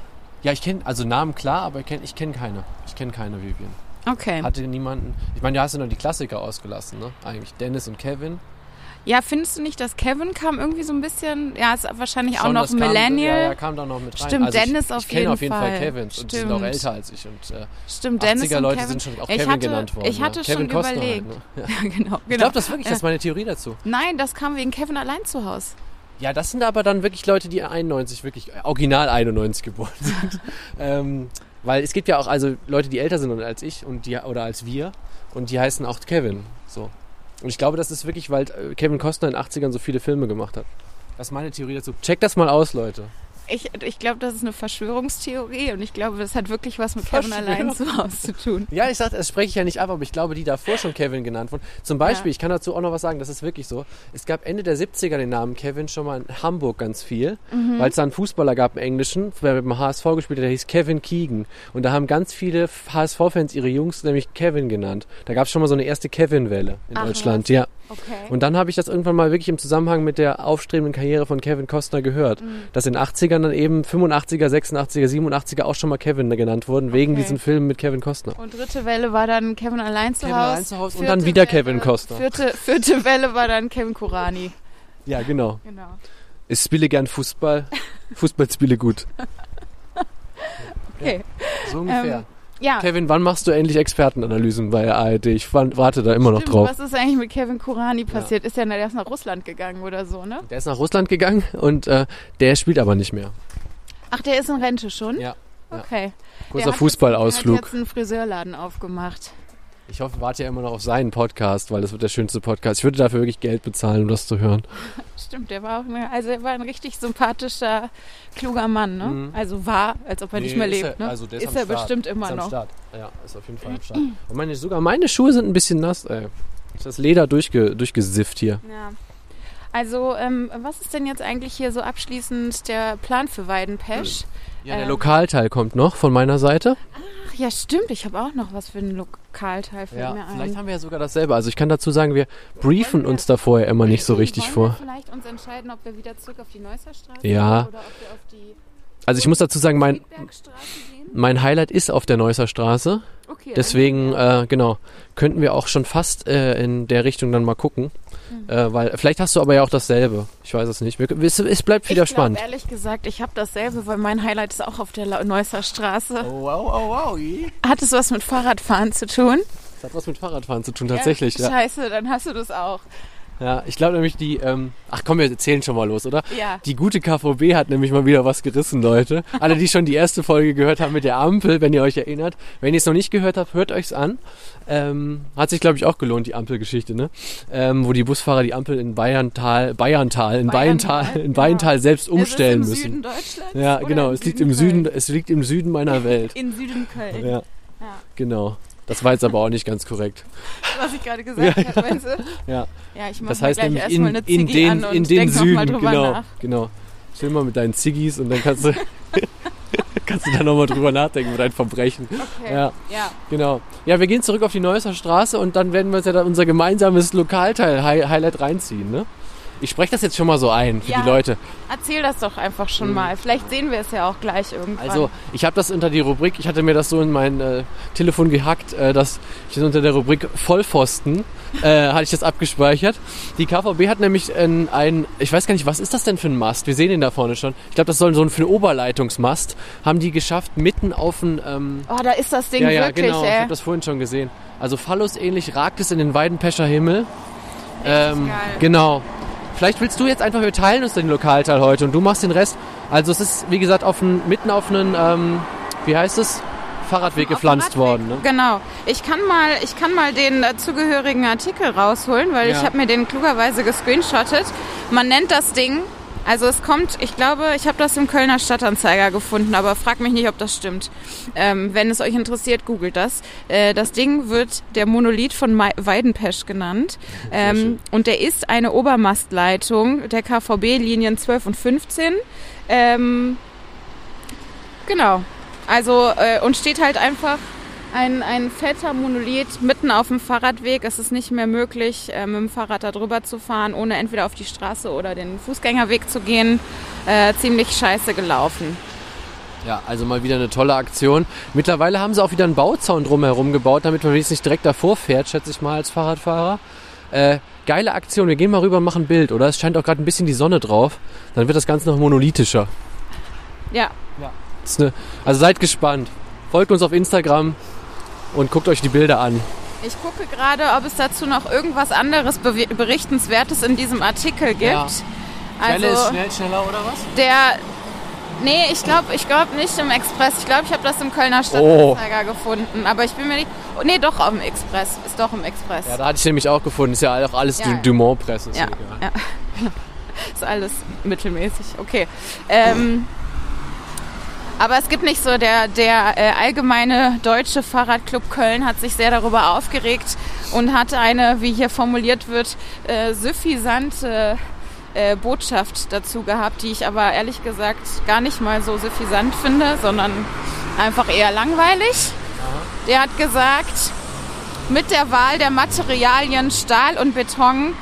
A: Ja, ich kenne, also Namen klar, aber ich kenne ich kenn keine. Ich kenne keine Vivian.
D: Okay.
A: Hatte niemanden. Ich meine, da hast du noch die Klassiker ausgelassen, ne? Eigentlich Dennis und Kevin.
D: Ja, findest du nicht, dass Kevin kam irgendwie so ein bisschen, ja, ist wahrscheinlich auch
A: Schon,
D: noch
A: das kam-
D: Millennial.
A: Ja, ja, kam da noch mit rein.
D: Stimmt,
A: also ich,
D: Dennis auf
A: ich kenne
D: jeden
A: auf jeden
D: Fall.
A: Fall Kevins und die sind auch
D: Stimmt.
A: älter als ich. Und äh,
D: Stimmt, Dennis
A: 80er
D: und
A: Leute
D: Kevin.
A: sind schon auch
D: ich
A: Kevin
D: hatte,
A: genannt worden.
D: Ich
A: ja.
D: hatte
A: Kevin
D: schon
A: Costner
D: überlegt.
A: Halt, ne? [laughs]
D: Ja, genau, genau.
A: Ich glaube, das wirklich, das ist meine Theorie dazu.
D: Nein, das kam wegen Kevin allein zu Hause.
A: Ja, das sind aber dann wirklich Leute, die 91, wirklich original 91 geboren sind. [laughs] ähm, weil es gibt ja auch also Leute, die älter sind als ich und die oder als wir und die heißen auch Kevin. So. Und ich glaube, das ist wirklich, weil äh, Kevin Costner in den 80ern so viele Filme gemacht hat. Das ist meine Theorie dazu. Check das mal aus, Leute.
D: Ich, ich glaube, das ist eine Verschwörungstheorie und ich glaube, das hat wirklich was mit Kevin allein zu Hause zu tun.
A: Ja, ich sag, das spreche ich ja nicht ab, aber ich glaube, die davor schon Kevin genannt wurden. Zum Beispiel,
D: Ja.
A: ich kann dazu auch noch was sagen, das ist wirklich so. Es gab Ende der 70er den Namen Kevin schon mal in Hamburg ganz viel,
D: Mhm.
A: weil es da einen Fußballer gab im Englischen, der beim HSV gespielt hat, der hieß Kevin Keegan. Und da haben ganz viele HSV-Fans ihre Jungs nämlich Kevin genannt. Da gab es schon mal so eine erste Kevin-Welle in
D: Ach,
A: Deutschland,
D: was?
A: ja.
D: Okay.
A: Und dann habe ich das irgendwann mal wirklich im Zusammenhang mit der aufstrebenden Karriere von Kevin Costner gehört,
D: Mhm.
A: dass in 80ern dann eben 85er, 86er, 87er auch schon mal Kevin genannt wurden, wegen
D: Okay.
A: diesen Filmen mit Kevin Costner.
D: Und dritte Welle war dann Kevin allein zu
A: Kevin
D: Hause.
A: allein zu Hause und dann wieder
D: Welle-
A: Kevin Costner.
D: Vierte, vierte Welle war dann Kevin Kurani.
A: Ja, genau.
D: Genau.
A: Ich spiele gern Fußball. Fußball spiele gut. [laughs]
D: Okay.
A: So ungefähr.
D: Ähm, Ja.
A: Kevin, wann machst du endlich Expertenanalysen bei der ARD? Ich wa- warte da immer noch
D: Stimmt,
A: drauf.
D: was ist eigentlich mit Kevin Kurani passiert? Ist ja, der ist nach Russland gegangen oder so, ne?
A: Der ist nach Russland gegangen und äh, der spielt aber nicht mehr.
D: Ach, der ist in Rente schon?
A: Ja. ja.
D: Okay.
A: Kurzer
D: Der
A: Fußballausflug.
D: Der hat jetzt einen Friseurladen aufgemacht.
A: Ich hoffe, warte ja immer noch auf seinen Podcast, weil das wird der schönste Podcast. Ich würde dafür wirklich Geld bezahlen, um das zu hören. [laughs]
D: Stimmt, der war auch eine, also er war ein richtig sympathischer, kluger Mann, ne?
A: Mhm.
D: Also war, als ob er nicht
A: Nee,
D: mehr
A: ist
D: lebt,
A: er-
D: ne?
A: also der ist
D: ist er
A: Start.
D: bestimmt immer
A: ist am
D: noch.
A: Start. Ja, ist auf jeden Fall am Start. Und meine, sogar meine Schuhe sind ein bisschen nass, ey. Ist das Leder durchge, durchgesifft hier.
D: Ja. Also, ähm, was ist denn jetzt eigentlich hier so abschließend der Plan für Weidenpesch?
A: Ja, der
D: Ähm.
A: Lokalteil kommt noch von meiner Seite.
D: Ach ja, stimmt, ich habe auch noch was für einen Lokalteil fällt
A: Ja,
D: mir ein.
A: vielleicht haben wir ja sogar dasselbe. Also ich kann dazu sagen, wir briefen
D: wir-
A: uns da vorher immer nicht so richtig vor.
D: Wir vielleicht uns entscheiden, ob wir wieder zurück auf die Neusser Straße
A: Ja.
D: gehen oder ob wir auf die
A: Also ich muss dazu sagen, mein, mein Highlight ist auf der Neusser Straße.
D: Okay,
A: Deswegen, äh, genau, könnten wir auch schon fast äh, in der Richtung dann mal gucken. Äh, weil vielleicht hast du aber ja auch dasselbe. Ich weiß es nicht. Es, es bleibt wieder
D: ich
A: spannend.
D: Glaub, ehrlich gesagt, ich habe dasselbe, weil mein Highlight ist auch auf der Neusser Straße.
A: Oh, wow, oh, wow.
D: Hat es was mit Fahrradfahren zu tun?
A: Das hat was mit Fahrradfahren zu tun, tatsächlich.
D: Ja,
A: Ja,
D: Scheiße, dann hast du das auch.
A: Ja. ich glaube nämlich die, ähm, ach komm, wir erzählen schon mal los, oder?
D: Ja.
A: Die gute KVB hat nämlich mal wieder was gerissen, Leute. Alle, die schon die erste Folge gehört haben mit der Ampel, wenn ihr euch erinnert. Wenn ihr es noch nicht gehört habt, hört euch's an. Ähm, hat sich, glaube ich, auch gelohnt, die Ampelgeschichte, ne? Ähm, wo die Busfahrer die Ampel in Bayerntal, Bayerntal, in
D: Bayerntal,
A: Bayerntal, in. Bayerntal selbst umstellen
D: ist es im
A: müssen.
D: Süden Deutschlands?
A: Ja, genau. Es liegt im Süden,
D: Köln?
A: es liegt im Süden meiner Welt.
D: In Süden Köln.
A: Ja,
D: Ja.
A: genau. Das war jetzt aber auch nicht ganz korrekt.
D: Was ich gerade gesagt habe, meinst du?
A: Ja.
D: Ja, ich mach
A: Das heißt
D: gleich
A: nämlich
D: erstmal
A: in,
D: eine
A: in
D: Ziggy
A: den,
D: an und
A: in den
D: denk
A: Süden,
D: mal drüber
A: genau,
D: nach.
A: genau. Chill mal mit deinen Ziggis und dann kannst du, [laughs] kannst du da nochmal drüber nachdenken über dein Verbrechen.
D: Okay.
A: Ja,
D: ja.
A: genau. Ja, wir gehen zurück auf die Neusser Straße und dann werden wir uns ja dann unser gemeinsames Lokalteil-Highlight reinziehen, ne? Ich spreche das jetzt schon mal so ein für
D: Ja.
A: die Leute.
D: Erzähl das doch einfach schon
A: Mhm.
D: mal. Vielleicht sehen wir es ja auch gleich irgendwann.
A: Also, ich habe das unter die Rubrik, ich hatte mir das so in mein äh, Telefon gehackt, äh, dass ich das unter der Rubrik Vollpfosten äh, [laughs] hatte ich das abgespeichert. Die KVB hat nämlich ein, ein, ich weiß gar nicht, was ist das denn für ein Mast? Wir sehen ihn da vorne schon. Ich glaube, das soll so ein für einen Oberleitungsmast. Haben die geschafft, mitten auf ein ähm,
D: oh, da ist das Ding
A: ja, ja,
D: wirklich,
A: genau. Ich
D: ey.
A: habe das vorhin schon gesehen. Also Phallus-ähnlich ragt es in den Weidenpescher Himmel. Ähm, genau. Vielleicht willst du jetzt einfach, wir teilen uns den Lokalteil heute und du machst den Rest. Also es ist, wie gesagt, auf ein, mitten auf einen, ähm, wie heißt es? Fahrradweg gepflanzt
D: Radweg.
A: worden. Ne?
D: Genau. Ich kann mal, ich kann mal den dazugehörigen Artikel rausholen, weil
A: Ja.
D: ich habe mir den klugerweise gescreenshottet. Man nennt das Ding, also es kommt, ich glaube, ich habe das im Kölner Stadtanzeiger gefunden, aber frag mich nicht, ob das stimmt. Ähm, wenn es euch interessiert, googelt das. Äh, das Ding wird der Monolith von Mai- Weidenpesch genannt. Ähm, und der ist eine Obermastleitung der KVB Linien 12 und 15. Ähm, Genau. Also, äh, und steht halt einfach ein, ein fetter Monolith mitten auf dem Fahrradweg. Es ist nicht mehr möglich, äh, mit dem Fahrrad da drüber zu fahren, ohne entweder auf die Straße oder den Fußgängerweg zu gehen. Äh, ziemlich scheiße gelaufen.
A: Ja, also mal wieder eine tolle Aktion. Mittlerweile haben sie auch wieder einen Bauzaun drumherum gebaut, damit man wenigstens nicht direkt davor fährt, schätze ich mal, als Fahrradfahrer. Äh, geile Aktion. Wir gehen mal rüber und machen ein Bild, oder? Es scheint auch gerade ein bisschen die Sonne drauf. Dann wird das Ganze noch monolithischer.
D: Ja,
A: ist eine, also seid gespannt. Folgt uns auf Instagram und guckt euch die Bilder an.
D: ich gucke gerade, ob es dazu noch irgendwas anderes Be Berichtenswertes in diesem Artikel gibt.
A: Ja.
D: Also,
A: schnell, schneller oder was?
D: der. Nee, ich glaube ich glaub nicht im Express. Ich glaube, ich habe das im Kölner
A: Oh.
D: Stadtanzeiger gefunden. Aber ich bin mir nicht. Oh, nee, doch im Express. Ist doch im Express.
A: Ja, da hatte ich nämlich auch gefunden. Ist ja auch alles
D: Ja,
A: Du-
D: ja.
A: Dumont-Presse. ist
D: Ja,
A: egal.
D: ja. [laughs] Ist alles mittelmäßig. Okay. Ähm, aber es gibt nicht so, der, der äh, allgemeine deutsche Fahrradclub Köln hat sich sehr darüber aufgeregt und hat eine, wie hier formuliert wird, äh, suffisante äh, Botschaft dazu gehabt, die ich aber ehrlich gesagt gar nicht mal so suffisant finde, sondern einfach eher langweilig. Der hat gesagt, mit der Wahl der Materialien Stahl und Beton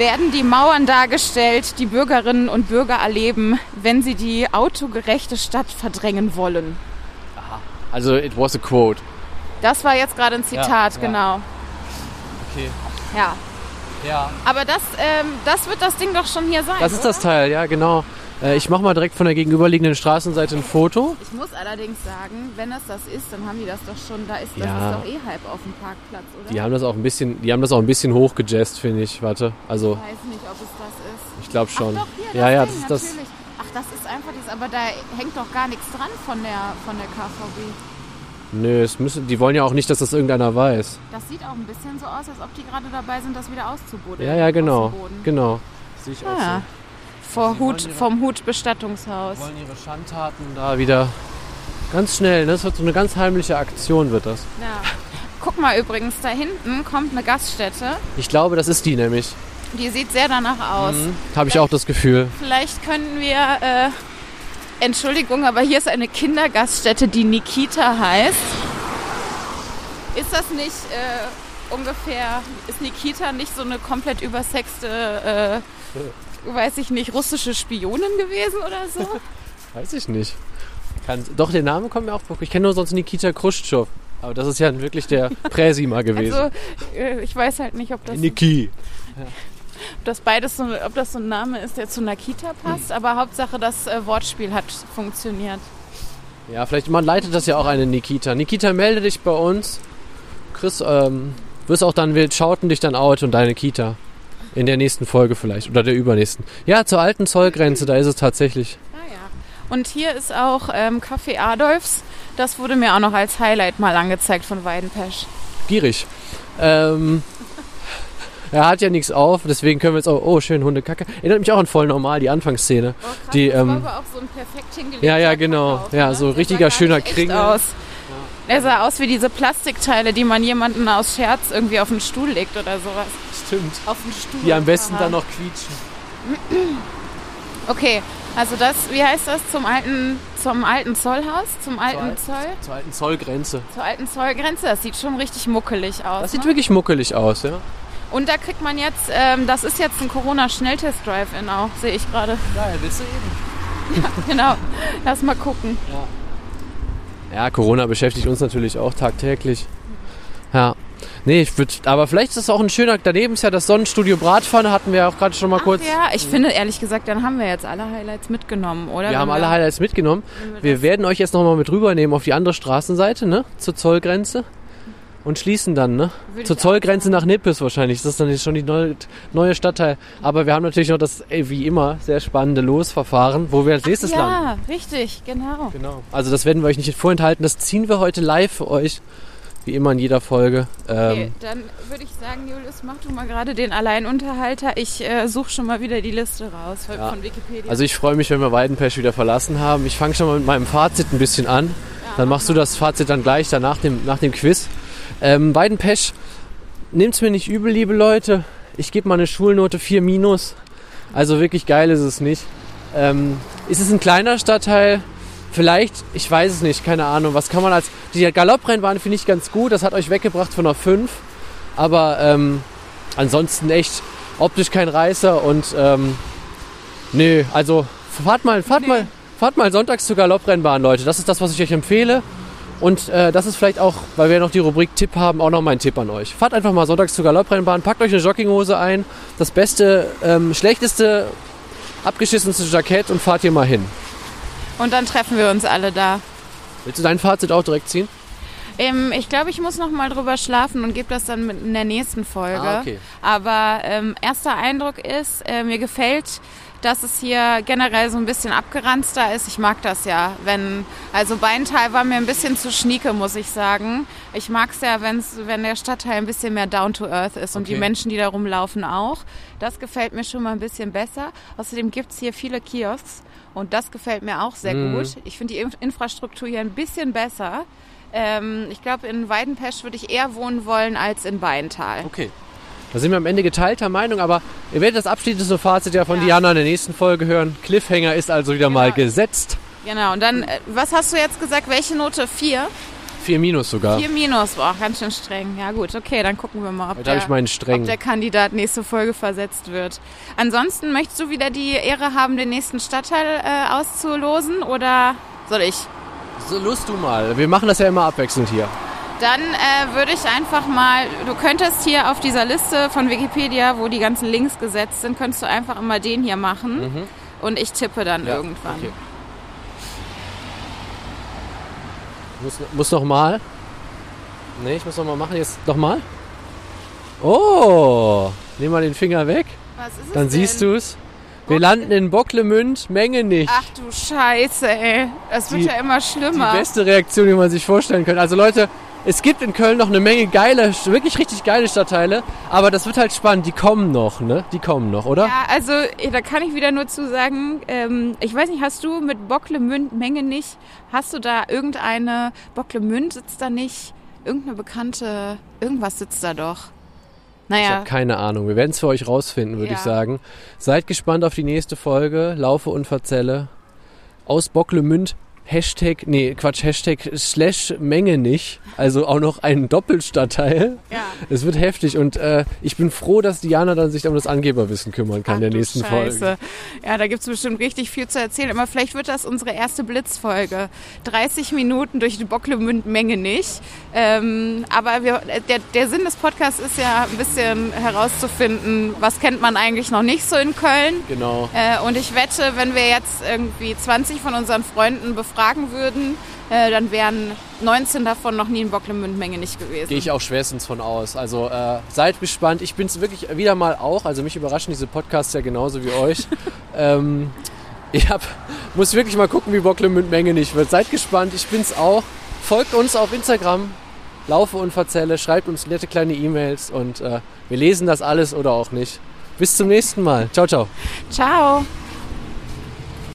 D: werden die Mauern dargestellt, die Bürgerinnen und Bürger erleben, wenn sie die autogerechte Stadt verdrängen wollen.
A: Also, it was a quote.
D: Das war jetzt gerade ein Zitat,
A: ja.
D: genau.
A: Okay.
D: Ja.
A: Ja.
D: Aber das, ähm, das wird das Ding doch schon hier sein.
A: Das ist
D: oder?
A: das Teil, ja, genau. Äh, ich mache mal direkt von der gegenüberliegenden Straßenseite ein Foto.
D: Ich muss allerdings sagen, wenn das das ist, dann haben die das doch schon, da ist das
A: Ja.
D: ist doch eh halb auf dem Parkplatz, oder?
A: Die haben das auch ein bisschen, die haben das auch ein bisschen hochgejazzt, finde ich. Warte, also
D: Ich weiß nicht, ob es das ist.
A: ich glaube schon.
D: Ach doch, hier,
A: ja,
D: das
A: ja, das ist das.
D: natürlich. Ach, das ist einfach dieses, aber da hängt doch gar nichts dran von der, von der KVB.
A: Nö, es müssen, die wollen ja auch nicht, dass das irgendeiner weiß.
D: Das sieht auch ein bisschen so aus, als ob die gerade dabei sind, das wieder auszubuddeln.
A: Ja, ja, genau, genau. Sehe ich
D: Ah, ja. Vor
A: Sie wollen
D: Hut,
A: ihre-
D: vom Hut Bestattungshaus.
A: wollen ihre Schandtaten da wieder ganz schnell. Ne? Das wird so eine ganz heimliche Aktion, wird das.
D: Ja. Guck mal übrigens, da hinten kommt eine Gaststätte.
A: Ich glaube, das ist die nämlich.
D: Die sieht sehr danach aus.
A: Mhm. Habe ich auch das Gefühl.
D: Vielleicht können wir, äh, Entschuldigung, aber hier ist eine Kindergaststätte, die Nikita heißt. Ist das nicht äh, ungefähr, ist Nikita nicht so eine komplett übersexte, äh, weiß ich nicht, russische Spionin gewesen oder so? [laughs]
A: Weiß ich nicht. Kann, doch, der Name kommt mir auch vor. Ich kenne nur sonst Nikita Khrushchev. Aber das ist ja wirklich der [laughs] Präsima gewesen.
D: Also, ich weiß halt nicht, ob das,
A: Niki.
D: ob das beides so, ob das so ein Name ist, der zu Nakita passt, aber Hauptsache das äh, Wortspiel hat funktioniert.
A: Ja, vielleicht man leitet das ja auch eine Nikita. Nikita, melde dich bei uns. Chris, ähm, wirst auch dann, wir schauten dich dann out und deine Kita. In der nächsten Folge vielleicht. Oder der übernächsten. Ja, zur alten Zollgrenze, da ist es tatsächlich.
D: Ah ja. Und hier ist auch ähm, Café Adolfs. Das wurde mir auch noch als Highlight mal angezeigt von Weidenpesch.
A: Gierig. Ähm, er hat ja nichts auf, deswegen können wir jetzt auch. Oh, schön, Hundekacke. Erinnert mich auch an voll normal, die Anfangsszene.
D: Oh, krass,
A: Die,
D: das
A: ähm,
D: war aber auch so ein perfekt hingelegter
A: Ja, ja, genau.
D: Verkauf,
A: Ja,
D: ne?
A: so
D: sah
A: richtiger schöner Kringel.
D: Aus. Er sah aus wie diese Plastikteile, die man jemanden aus Scherz irgendwie auf den Stuhl legt oder sowas.
A: Stimmt.
D: Auf den Stuhl.
A: Die am besten
D: Aha.
A: dann noch quietschen.
D: Okay, also das, wie heißt das? Zum alten, zum alten Zollhaus? Zum alten
A: Zur
D: Zoll?
A: Zur alten Zollgrenze.
D: Zur alten Zollgrenze. Das sieht schon richtig muckelig aus.
A: Das sieht
D: ne?
A: wirklich muckelig aus, ja.
D: Und da kriegt man jetzt, ähm, das ist jetzt ein Corona-Schnelltest-Drive-In auch, sehe ich gerade.
A: Geil, willst du eben? [laughs]
D: Genau. Lass mal gucken.
A: Ja, Corona beschäftigt uns natürlich auch tagtäglich. Ja. Nee, ich würde, aber vielleicht ist das auch ein schöner, daneben ist ja das Sonnenstudio Bratpfanne, hatten wir auch gerade schon mal
D: Ach
A: kurz.
D: ja, ich finde ehrlich gesagt, dann haben wir jetzt alle Highlights mitgenommen, oder?
A: Wir haben
D: Wenn
A: alle Highlights mitgenommen.
D: wir
A: Wir werden euch jetzt nochmal mit rübernehmen auf die andere Straßenseite, ne? Zur Zollgrenze. Und schließen dann, ne?
D: Würde
A: Zur Zollgrenze nach Nippes wahrscheinlich. Das ist dann schon die neue, neue Stadtteil. Aber wir haben natürlich noch das, ey, wie immer, sehr spannende Losverfahren, wo wir als nächstes landen.
D: Ja, richtig, genau.
A: Genau. Also das werden wir euch nicht vorenthalten. Das ziehen wir heute live für euch. Wie immer in jeder Folge.
D: Okay,
A: Ähm,
D: dann würde ich sagen, Julius, mach du mal gerade den Alleinunterhalter. Ich äh, suche schon mal wieder die Liste raus von,
A: Ja.
D: von Wikipedia.
A: also ich freue mich, wenn wir Weidenpesch wieder verlassen haben. Ich fange schon mal mit meinem Fazit ein bisschen an. Dann machst du das Fazit dann gleich dann nach dem, nach dem Quiz. Ähm, Weidenpesch, nehmt's mir nicht übel, liebe Leute. Ich gebe mal eine Schulnote 4 minus. Also wirklich geil ist es nicht. Ähm, es ist ein kleiner Stadtteil. vielleicht, ich weiß es nicht, keine Ahnung, was kann man als. Die Galopprennbahn finde ich ganz gut, das hat euch weggebracht von einer 5. Aber ähm, ansonsten echt optisch kein Reißer und ähm, nö, also fahrt mal, fahrt mal, fahrt mal sonntags zur Galopprennbahn, Leute. Das ist das, was ich euch empfehle. Und äh, das ist vielleicht auch, weil wir noch die Rubrik Tipp haben, auch noch mein Tipp an euch. Fahrt einfach mal sonntags zur Galopprennbahn, packt euch eine Jogginghose ein, das beste, ähm, schlechteste, abgeschissenste Jackett und fahrt hier mal hin.
D: Und dann treffen wir uns alle da.
A: Willst du dein Fazit auch direkt ziehen?
D: Ähm, ich glaube, ich muss noch mal drüber schlafen und gebe das dann mit in der nächsten Folge.
A: Ah, okay.
D: Aber ähm, erster Eindruck ist, äh, mir gefällt, dass es hier generell so ein bisschen abgeranzter ist. Ich mag das ja. Wenn, also Beintal war mir ein bisschen zu schnieke, muss ich sagen. Ich mag es ja, wenn's, wenn der Stadtteil ein bisschen mehr down to earth ist und
A: Okay.
D: die Menschen, die da rumlaufen, auch. Das gefällt mir schon mal ein bisschen besser. Außerdem gibt es hier viele Kiosks und das gefällt mir auch sehr
A: Mhm.
D: gut. Ich finde die Inf- Infrastruktur hier ein bisschen besser. Ähm, ich glaube, in Weidenpesch würde ich eher wohnen wollen als in Beintal.
A: Okay. Da sind wir am Ende geteilter Meinung, aber ihr werdet das abschließende Fazit ja von
D: Ja.
A: Diana in der nächsten Folge hören. Cliffhanger ist also wieder mal
D: Genau.
A: gesetzt.
D: Genau, und dann, äh, was hast du jetzt gesagt? Welche Note? Vier?
A: Vier Minus sogar.
D: Vier Minus, boah, ganz schön streng. Ja gut, okay, dann gucken wir mal, ob, der, ob der Kandidat nächste Folge versetzt wird. Ansonsten möchtest du wieder die Ehre haben, den nächsten Stadtteil äh, auszulosen oder soll ich?
A: So, lust du mal. Wir machen das ja immer abwechselnd hier.
D: Dann äh, würde ich einfach mal, du könntest hier auf dieser Liste von Wikipedia, wo die ganzen Links gesetzt sind, könntest du einfach immer den hier machen und ich tippe dann
A: Ja,
D: irgendwann.
A: okay. Muss, muss noch mal. Nee, ich muss noch mal machen. Jetzt noch mal. Oh, nimm mal den Finger weg.
D: Was ist es
A: Dann
D: denn?
A: siehst du es. Wir landen in Bocklemünd, Menge nicht.
D: Ach du Scheiße, ey. Das wird
A: Die-
D: ja immer
A: Die
D: schlimmer.
A: beste Reaktion, die man sich vorstellen kann. Also Leute, es gibt in Köln noch eine Menge geile, wirklich richtig geile Stadtteile, aber das wird halt spannend. Die kommen noch, ne? Die kommen noch, oder?
D: Ja, also eh, da kann ich wieder nur zu sagen, ähm, ich weiß nicht, hast du mit Bocklemünd Menge nicht, hast du da irgendeine, Bocklemünd sitzt da nicht, irgendeine bekannte, irgendwas sitzt da doch.
A: Ich
D: Naja,
A: habe keine Ahnung. Wir werden es für euch rausfinden, würde
D: Ja.
A: ich sagen. Seid gespannt auf die nächste Folge. Laufe und verzelle. Aus Bocklemünd. Hashtag, nee, Quatsch, Hashtag slash Menge nicht. Also auch noch ein Doppelstadtteil.
D: ja.
A: Es wird heftig und äh, ich bin froh, dass Diana dann sich um das Angeberwissen kümmern kann
D: Ach
A: der nächsten
D: Scheiße.
A: Folge.
D: Ja, da gibt's bestimmt richtig viel zu erzählen. Aber vielleicht wird das unsere erste Blitzfolge. 30 Minuten durch die Bocklemünd-Menge nicht. Ähm, aber wir, der, der Sinn des Podcasts ist ja ein bisschen herauszufinden, was kennt man eigentlich noch nicht so in Köln.
A: Genau.
D: Äh, und ich wette, wenn wir jetzt irgendwie 20 von unseren Freunden befragen würden, äh, dann wären 19 davon noch nie in Bocklemünd-Menge nicht gewesen.
A: Gehe ich auch schwerstens von aus. Also äh, seid gespannt. Ich bin es wirklich wieder mal auch. Also mich überraschen diese Podcasts ja genauso wie euch. [laughs] ähm, ich hab, muss wirklich mal gucken, wie Bocklemünd Menge nicht wird. Seid gespannt. Ich bin's auch. Folgt uns auf Instagram. Laufe und verzelle. Schreibt uns nette kleine E-Mails und äh, wir lesen das alles oder auch nicht. Bis zum nächsten Mal. Ciao, ciao.
D: Ciao.